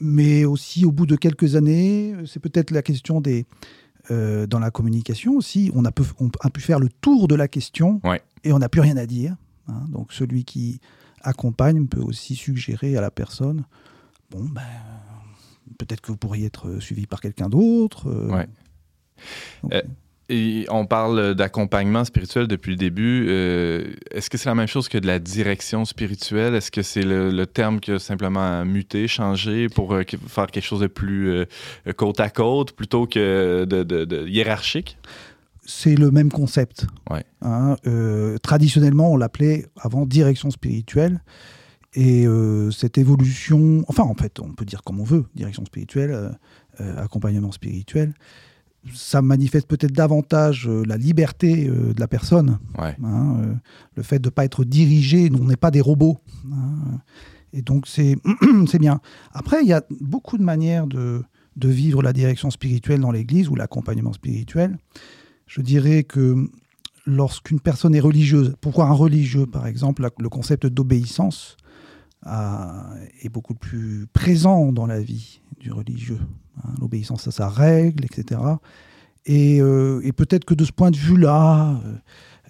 [SPEAKER 8] Mais aussi, au bout de quelques années, c'est peut-être la question des... euh, dans la communication aussi, on a, peu- on a pu faire le tour de la question
[SPEAKER 2] Ouais.
[SPEAKER 8] et on n'a plus rien à dire. hein. Donc celui qui accompagne peut aussi suggérer à la personne, bon, ben, peut-être que vous pourriez être suivi par quelqu'un d'autre. euh,
[SPEAKER 2] Ouais.
[SPEAKER 8] donc,
[SPEAKER 2] Euh, Et on parle d'accompagnement spirituel depuis le début. Euh, Est-ce que c'est la même chose que de la direction spirituelle? Est-ce que c'est le, le terme qui a simplement muté, changé pour euh, faire quelque chose de plus euh, côte à côte plutôt que de, de- de hiérarchique?
[SPEAKER 8] c'est le même concept.
[SPEAKER 2] Ouais.
[SPEAKER 8] Hein, traditionnellement, on l'appelait avant direction spirituelle. Et cette évolution, enfin en fait, on peut dire comme on veut, direction spirituelle, accompagnement spirituel, ça manifeste peut-être davantage euh, la liberté euh, de la personne,
[SPEAKER 2] Ouais.
[SPEAKER 8] hein, euh, le fait de ne pas être dirigé, on n'est pas des robots. hein. et donc c'est bien. Après, il y a beaucoup de manières de, de vivre la direction spirituelle dans l'Église ou l'accompagnement spirituel. Je dirais que lorsqu'une personne est religieuse, pourquoi un religieux, par exemple, la- le concept d'obéissance est beaucoup plus présent dans la vie du religieux? Hein, L'obéissance à sa règle, etc. Et, euh, et peut-être que de ce point de vue-là, euh,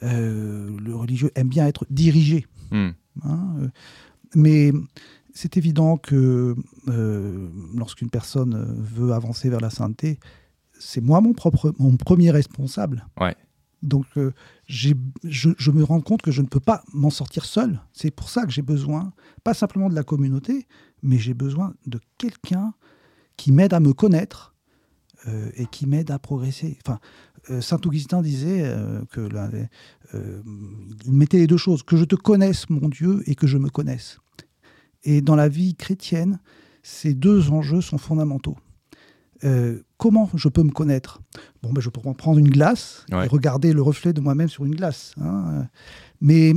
[SPEAKER 8] euh, le religieux aime bien être dirigé.
[SPEAKER 2] Hmm.
[SPEAKER 8] hein, mais c'est évident que lorsqu'une personne veut avancer vers la sainteté, c'est moi mon propre, mon premier responsable.
[SPEAKER 2] Ouais.
[SPEAKER 8] Donc euh, je me rends compte que je ne peux pas m'en sortir seul. C'est pour ça que j'ai besoin, pas simplement de la communauté, mais j'ai besoin de quelqu'un qui m'aide à me connaître euh, et qui m'aide à progresser. Enfin, euh, Saint Augustin disait euh, que la- euh, il mettait les deux choses que je te connaisse, mon Dieu, et que je me connaisse. Et dans la vie chrétienne, ces deux enjeux sont fondamentaux. Comment je peux me connaître? Bon, ben, je peux prendre une glace
[SPEAKER 2] Ouais.
[SPEAKER 8] et regarder le reflet de moi-même sur une glace. hein. Mais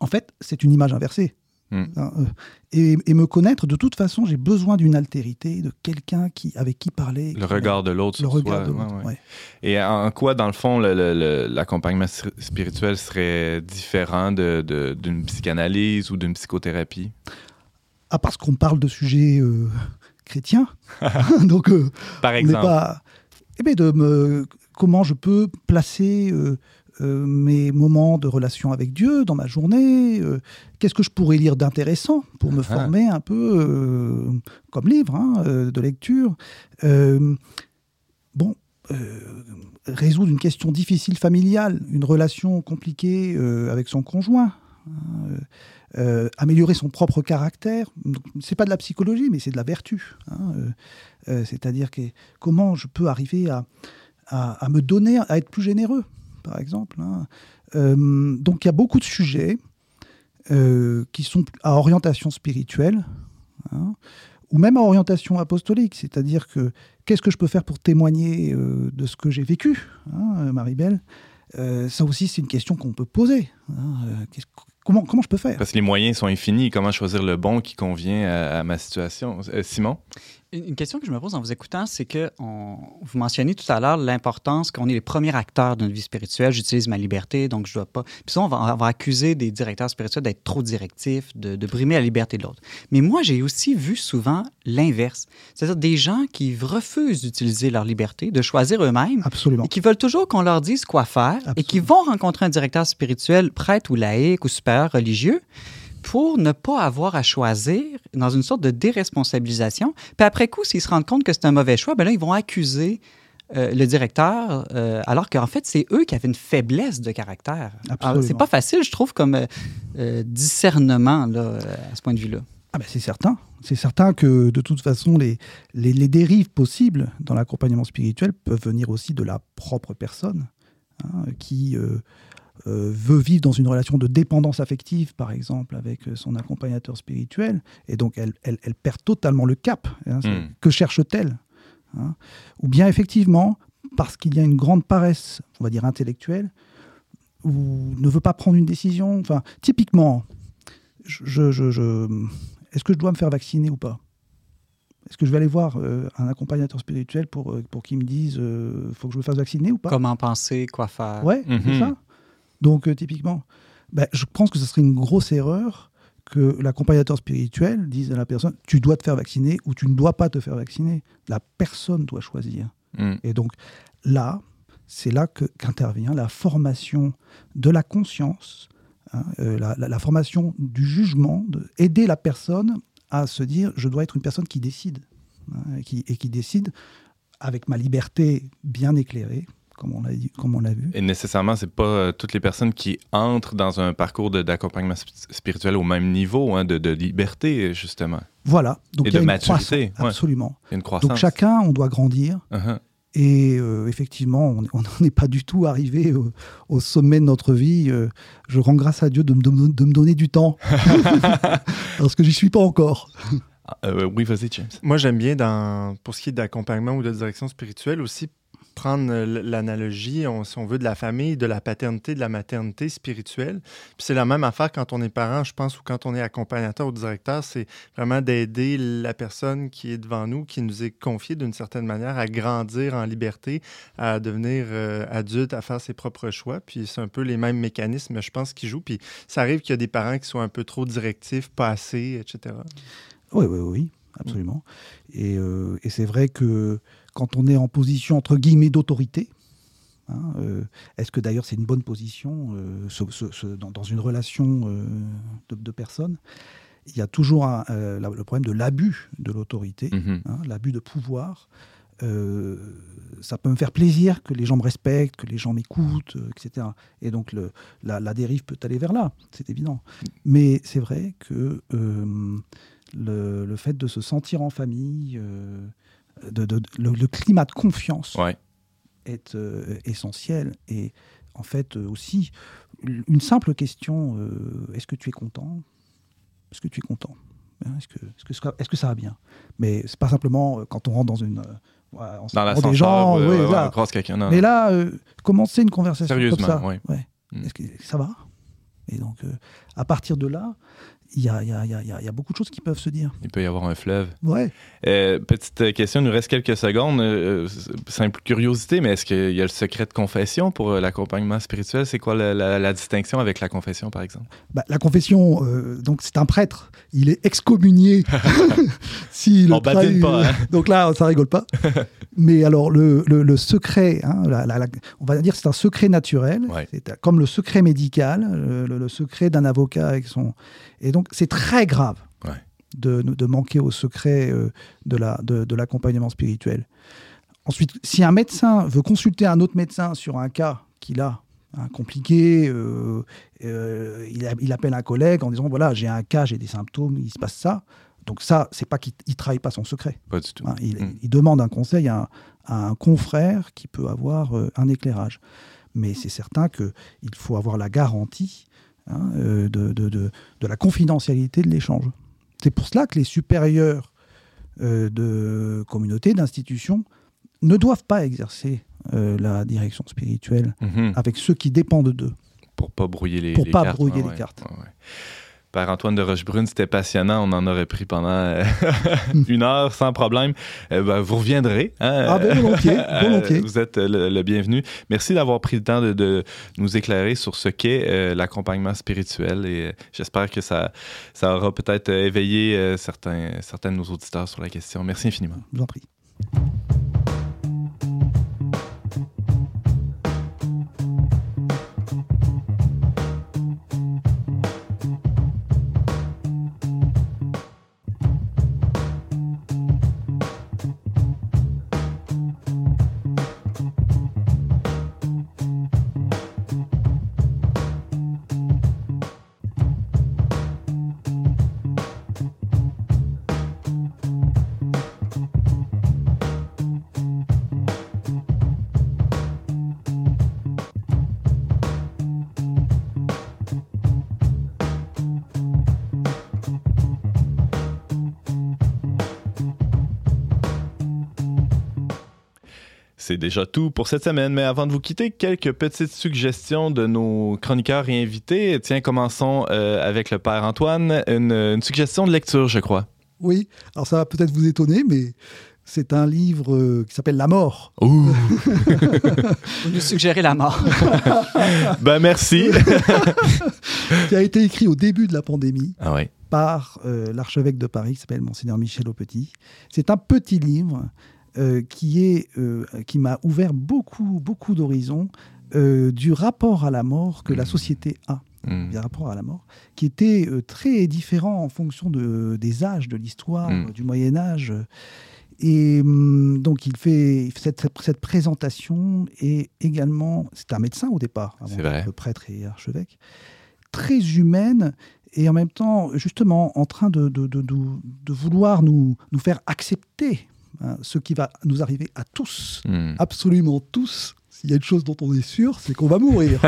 [SPEAKER 8] en fait, c'est une image inversée.
[SPEAKER 2] Mm.
[SPEAKER 8] Hein, euh, Et, et me connaître, de toute façon, j'ai besoin d'une altérité, de quelqu'un qui, avec qui parler.
[SPEAKER 2] Le regard de l'autre
[SPEAKER 8] Le regard de l'autre,
[SPEAKER 2] ouais, ouais.
[SPEAKER 8] ouais.
[SPEAKER 2] Et en quoi, dans le fond, l'accompagnement spir- spirituel serait différent de- de- d'une psychanalyse ou d'une psychothérapie?
[SPEAKER 8] À part qu'on parle de sujets euh, chrétiens. Donc, euh,
[SPEAKER 2] Par
[SPEAKER 8] on
[SPEAKER 2] exemple.
[SPEAKER 8] pas. Eh bien, de me... comment je peux placer euh, euh, mes moments de relation avec Dieu dans ma journée euh, Qu'est-ce que je pourrais lire d'intéressant pour me
[SPEAKER 2] Ah.
[SPEAKER 8] former un peu euh, comme livre hein, de lecture Bon. résoudre une question difficile familiale, une relation compliquée avec son conjoint, hein, améliorer son propre caractère. C'est pas de la psychologie, mais c'est de la vertu. hein, C'est-à-dire que comment je peux arriver à, à, à me donner, à être plus généreux, par exemple. hein. Euh, donc il y a beaucoup de sujets euh, qui sont à orientation spirituelle, hein, ou même à orientation apostolique. C'est-à-dire que qu'est-ce que je peux faire pour témoigner euh, de ce que j'ai vécu, hein, Marie-Belle? Ça aussi, c'est une question qu'on peut poser. Hein, euh, comment, comment je peux faire?
[SPEAKER 2] Parce que les moyens sont infinis. Comment choisir le bon qui convient à, à ma situation? Euh, Simon?
[SPEAKER 6] Une question que je me pose en vous écoutant, c'est que on- vous mentionniez tout à l'heure l'importance qu'on est les premiers acteurs d'une vie spirituelle. J'utilise ma liberté, donc je dois pas. Puis ça, on va, on va accuser des directeurs spirituels d'être trop directifs, de, de brimer la liberté de l'autre. Mais moi, j'ai aussi vu souvent l'inverse. C'est-à-dire des gens qui refusent d'utiliser leur liberté, de choisir eux-mêmes,
[SPEAKER 8] Absolument.
[SPEAKER 6] et qui veulent toujours qu'on leur dise quoi faire, et qui vont rencontrer un directeur spirituel, prêtre ou laïque ou supérieur religieux, pour ne pas avoir à choisir dans une sorte de déresponsabilisation. Puis après coup, s'ils se rendent compte que c'est un mauvais choix, ben là, ils vont accuser euh, le directeur, euh, alors qu'en fait, c'est eux qui avaient une faiblesse de caractère. C'est pas facile, je trouve, comme euh, discernement là, à ce point de vue-là.
[SPEAKER 8] Ah ben, c'est certain. C'est certain que de toute façon, les, les, les dérives possibles dans l'accompagnement spirituel peuvent venir aussi de la propre personne hein, qui euh, veut vivre dans une relation de dépendance affective, par exemple, avec euh, son accompagnateur spirituel. Et donc, elle, elle, elle perd totalement le cap. hein.
[SPEAKER 2] Hmm.
[SPEAKER 8] Que cherche-t-elle hein Ou bien, effectivement, parce qu'il y a une grande paresse, on va dire intellectuelle, ou ne veut pas prendre une décision. Enfin, typiquement, je, je- je- est-ce que je dois me faire vacciner ou pas? Est-ce que je vais aller voir euh, un accompagnateur spirituel pour, pour qu'il me dise euh, faut que je me fasse vacciner ou pas?
[SPEAKER 6] Comment penser, quoi faire.
[SPEAKER 8] Ouais,
[SPEAKER 2] Mhm.
[SPEAKER 8] c'est ça. Donc, euh, typiquement, ben, je pense que ce serait une grosse erreur que l'accompagnateur spirituel dise à la personne tu dois te faire vacciner ou tu ne dois pas te faire vacciner. La personne doit choisir.
[SPEAKER 2] Hmm.
[SPEAKER 8] Et donc là, c'est là que- qu'intervient la formation de la conscience, hein, euh, la, la- la formation du jugement, de aider la personne à se dire je dois être une personne qui décide, hein, et, qui, et qui décide avec ma liberté bien éclairée, comme on l'a dit- comme on l'a vu.
[SPEAKER 2] Et nécessairement, c'est pas euh, toutes les personnes qui entrent dans un parcours d'accompagnement sp- spirituel au même niveau hein, de, de liberté, justement.
[SPEAKER 8] Voilà. Donc
[SPEAKER 2] Et
[SPEAKER 8] il y a
[SPEAKER 2] de
[SPEAKER 8] une
[SPEAKER 2] maturité,
[SPEAKER 8] croissance,
[SPEAKER 2] ouais.
[SPEAKER 8] Absolument.
[SPEAKER 2] Il y a une croissance.
[SPEAKER 8] Donc chacun, on doit grandir.
[SPEAKER 2] Uh-huh.
[SPEAKER 8] Et euh, effectivement, on n'en est pas du tout arrivé au, au sommet de notre vie. Euh, je rends grâce à Dieu de me, de me- de me donner du temps. Parce que j'y suis pas encore.
[SPEAKER 2] Euh, oui, vas-y, James.
[SPEAKER 3] Moi, j'aime bien, dans, pour ce qui est d'accompagnement ou de direction spirituelle, aussi prendre euh, l'analogie, on- si on veut, de la famille, de la paternité, de la maternité spirituelle. Puis c'est la même affaire quand on est parent, je pense, ou quand on est accompagnateur ou directeur, c'est vraiment d'aider la personne qui est devant nous, qui nous est confiée d'une certaine manière à grandir en liberté, à devenir euh, adulte, à faire ses propres choix. Puis c'est un peu les mêmes mécanismes, je pense, qui jouent. Puis ça arrive qu'il y a des parents qui sont un peu trop directifs, pas assez, etc.
[SPEAKER 8] Oui, oui, oui, absolument. Et, euh, et c'est vrai que quand on est en position, entre guillemets, d'autorité, hein, euh, est-ce que d'ailleurs c'est une bonne position euh, ce- ce- ce- dans, dans une relation euh, de, de personnes? Il y a toujours un- la- le problème de l'abus de l'autorité,
[SPEAKER 2] Mhm.
[SPEAKER 8] hein, l'abus de pouvoir. Ça peut me faire plaisir que les gens me respectent, que les gens m'écoutent, etc. Et donc le, la, la dérive peut aller vers là, c'est évident. Mais c'est vrai que le, le fait de se sentir en famille, de, de- le, le climat de confiance
[SPEAKER 2] Ouais.
[SPEAKER 8] est euh, essentiel. Et en fait euh, aussi, une simple question, euh, est-ce que tu es content? Est-ce que tu es content? Hein, Est-ce que, est-ce que, ça- est-ce que ça va bien? Mais c'est pas simplement quand on rentre dans une... on se des gens,
[SPEAKER 2] ouais,
[SPEAKER 8] là.
[SPEAKER 2] non,
[SPEAKER 8] Mais là, commencer une conversation comme ça.
[SPEAKER 2] Mm.
[SPEAKER 8] Est-ce que ça va? Et donc, à partir de là, il y a, il y, a, il y a- il y beaucoup de choses qui peuvent se dire.
[SPEAKER 2] Il peut y avoir un fleuve.
[SPEAKER 8] Ouais.
[SPEAKER 2] Euh, petite question, il nous reste quelques secondes. Euh, simple curiosité, mais est-ce qu'il y a le secret de confession pour euh, l'accompagnement spirituel? C'est quoi la, la- la distinction avec la confession, par exemple?
[SPEAKER 8] Bah, la confession, euh, donc c'est un prêtre, il est excommunié s'il
[SPEAKER 2] On
[SPEAKER 8] trahit-
[SPEAKER 2] badine pas, hein.
[SPEAKER 8] Donc là, ça rigole pas. Mais alors, le, le- le secret, hein, la- on va dire que c'est un secret naturel,
[SPEAKER 2] Ouais.
[SPEAKER 8] c'est comme le secret médical, le secret d'un avocat avec son. Et donc, c'est très grave
[SPEAKER 2] Ouais.
[SPEAKER 8] de, de manquer au secret euh, de la- de- de l'accompagnement spirituel. Ensuite, si un médecin veut consulter un autre médecin sur un cas qu'il a, hein, compliqué, euh, euh, il, a- il appelle un collègue en disant voilà, j'ai un cas, j'ai des symptômes, il se passe ça. Donc ça, c'est pas qu'il ne trahit pas son secret.
[SPEAKER 2] Pas du tout.
[SPEAKER 8] hein. il,
[SPEAKER 2] Mm.
[SPEAKER 8] il demande un conseil à un, à un confrère qui peut avoir un éclairage. Mais c'est certain qu'il faut avoir la garantie hein, euh, de, de- de- de la confidentialité de l'échange. C'est pour cela que les supérieurs euh, de communautés, d'institutions, ne doivent pas exercer euh, la direction spirituelle
[SPEAKER 2] Mhm.
[SPEAKER 8] avec ceux qui dépendent d'eux.
[SPEAKER 2] Pour pas brouiller les,
[SPEAKER 8] Pour
[SPEAKER 2] les
[SPEAKER 8] pas
[SPEAKER 2] cartes.
[SPEAKER 8] brouiller
[SPEAKER 2] ouais,
[SPEAKER 8] les
[SPEAKER 2] ouais,
[SPEAKER 8] cartes.
[SPEAKER 2] ouais, Père Antoine de Rochebrune, c'était passionnant. On en aurait pris pendant euh, une heure sans problème. Euh, ben, vous reviendrez. hein?
[SPEAKER 8] Ah ben volontiers,
[SPEAKER 2] Euh,
[SPEAKER 8] volontiers.
[SPEAKER 2] vous êtes le, le bienvenu. Merci d'avoir pris le temps de, de nous éclairer sur ce qu'est euh, l'accompagnement spirituel et euh, j'espère que ça, ça aura peut-être euh, éveillé euh, certains, certains de nos auditeurs sur la question. Merci infiniment.
[SPEAKER 8] Je vous en prie.
[SPEAKER 2] Déjà tout pour cette semaine, mais avant de vous quitter, quelques petites suggestions de nos chroniqueurs et invités. Tiens, commençons euh, avec le Père Antoine. Une, une suggestion de lecture, je crois.
[SPEAKER 8] Oui, alors ça va peut-être vous étonner, mais c'est un livre euh, qui s'appelle La mort.
[SPEAKER 2] Ouh!
[SPEAKER 6] Vous nous suggérez la mort.
[SPEAKER 2] ben merci!
[SPEAKER 8] qui a été écrit au début de la pandémie
[SPEAKER 2] ah ouais.
[SPEAKER 8] par euh, l'archevêque de Paris qui s'appelle Monseigneur Michel Aupetit. C'est un petit livre euh, qui, est, euh, qui m'a ouvert beaucoup, beaucoup d'horizons euh, du rapport à la mort que la société a.
[SPEAKER 2] Mm.
[SPEAKER 8] du rapport à la mort, qui était très différent en fonction de, des âges de l'histoire,
[SPEAKER 2] Mm.
[SPEAKER 8] euh, du Moyen Âge. Et donc il fait cette, cette présentation et également, c'est un médecin au départ, avant d'être prêtre et archevêque, très humaine et en même temps justement en train de, de, de- de- de vouloir nous, nous faire accepter hein, ce qui va nous arriver à tous,
[SPEAKER 2] Mm.
[SPEAKER 8] absolument tous. S'il y a une chose dont on est sûr, c'est qu'on va mourir.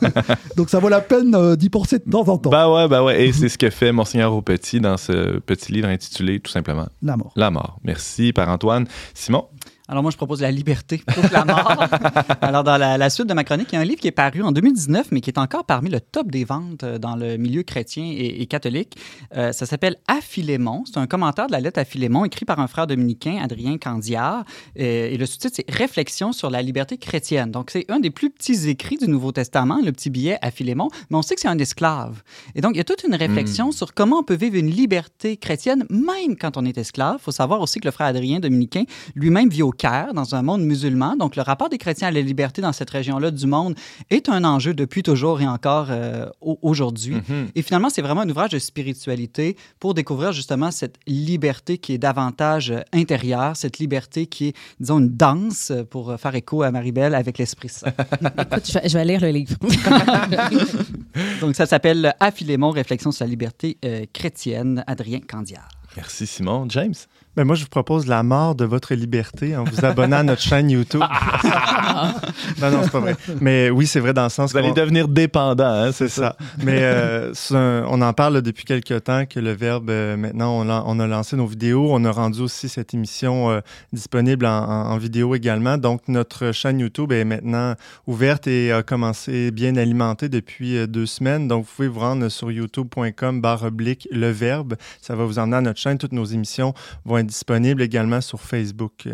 [SPEAKER 8] Donc ça vaut la peine euh, d'y penser de temps en temps.
[SPEAKER 2] Bah ouais, bah ouais. Et c'est ce que fait Monseigneur Aupetit dans ce petit livre intitulé tout simplement
[SPEAKER 8] la mort.
[SPEAKER 2] La mort. Merci, Père Antoine. Simon?
[SPEAKER 6] Alors moi, je propose la liberté plutôt que la mort. Alors dans la, la suite de ma chronique, il y a un livre qui est paru en 2019, mais qui est encore parmi le top des ventes euh, dans le milieu chrétien et, et catholique. Euh, ça s'appelle À Philémon. C'est un commentaire de la lettre à Philémon écrit par un frère dominicain, Adrien Candiard. Euh, et le sous-titre, c'est Réflexion sur la liberté chrétienne. Donc c'est un des plus petits écrits du Nouveau Testament, le petit billet à Philémon, mais on sait que c'est un esclave. Et donc il y a toute une réflexion sur comment on peut vivre une liberté chrétienne même quand on est esclave. Il faut savoir aussi que le frère Adrien dominicain lui-même vit au Caire, dans un monde musulman. Donc, le rapport des chrétiens à la liberté dans cette région-là du monde est un enjeu depuis toujours et encore euh, au- aujourd'hui.
[SPEAKER 2] Mhm.
[SPEAKER 6] Et finalement, c'est vraiment un ouvrage de spiritualité pour découvrir justement cette liberté qui est davantage intérieure, cette liberté qui est, disons, une danse, pour faire écho à Maribel, avec l'Esprit Saint.
[SPEAKER 4] Écoute, je vais, lire le livre.
[SPEAKER 6] Donc, ça s'appelle À Philémon, Réflexion sur la liberté euh, chrétienne, Adrien Candiard.
[SPEAKER 2] Merci, Simon. James?
[SPEAKER 3] Ben moi, je vous propose la mort de votre liberté en vous abonnant à notre chaîne YouTube. non, non, c'est pas vrai. Mais oui, c'est vrai dans le sens
[SPEAKER 2] Vous allez devenir dépendant, hein,
[SPEAKER 3] C'est ça. Mais euh, un- on en parle là, depuis quelques temps que le Verbe, euh, maintenant, on, a lancé nos vidéos. On a rendu aussi cette émission euh, disponible en, en- en vidéo également. Donc, notre chaîne YouTube est maintenant ouverte et a commencé bien alimentée depuis euh, deux semaines. Donc, vous pouvez vous rendre sur youtube.com barre oblique le Verbe. Ça va vous emmener à notre chaîne. Toutes nos émissions vont être disponibles également sur Facebook.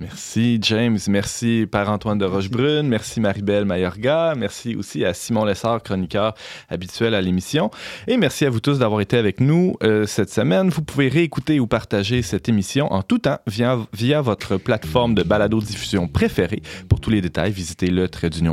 [SPEAKER 2] Merci, James. Merci, Père Antoine de Rochebrune. Merci, Maribel Mayorga. Merci aussi à Simon Lessard, chroniqueur habituel à l'émission. Et merci à vous tous d'avoir été avec nous euh, cette semaine. Vous pouvez réécouter ou partager cette émission en tout temps via, via votre plateforme de balado-diffusion préférée. Pour tous les détails, visitez le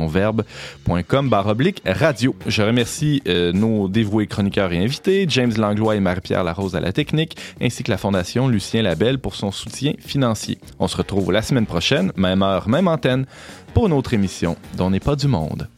[SPEAKER 2] verbe.com oblique radio. Je remercie euh, nos dévoués chroniqueurs et invités, James Langlois et Marie-Pierre Larose à la technique, ainsi que la Fondation Lucien Labelle pour son soutien financier. On se retrouve la semaine prochaine, même heure, même antenne, pour une autre émission dont n'est pas du monde.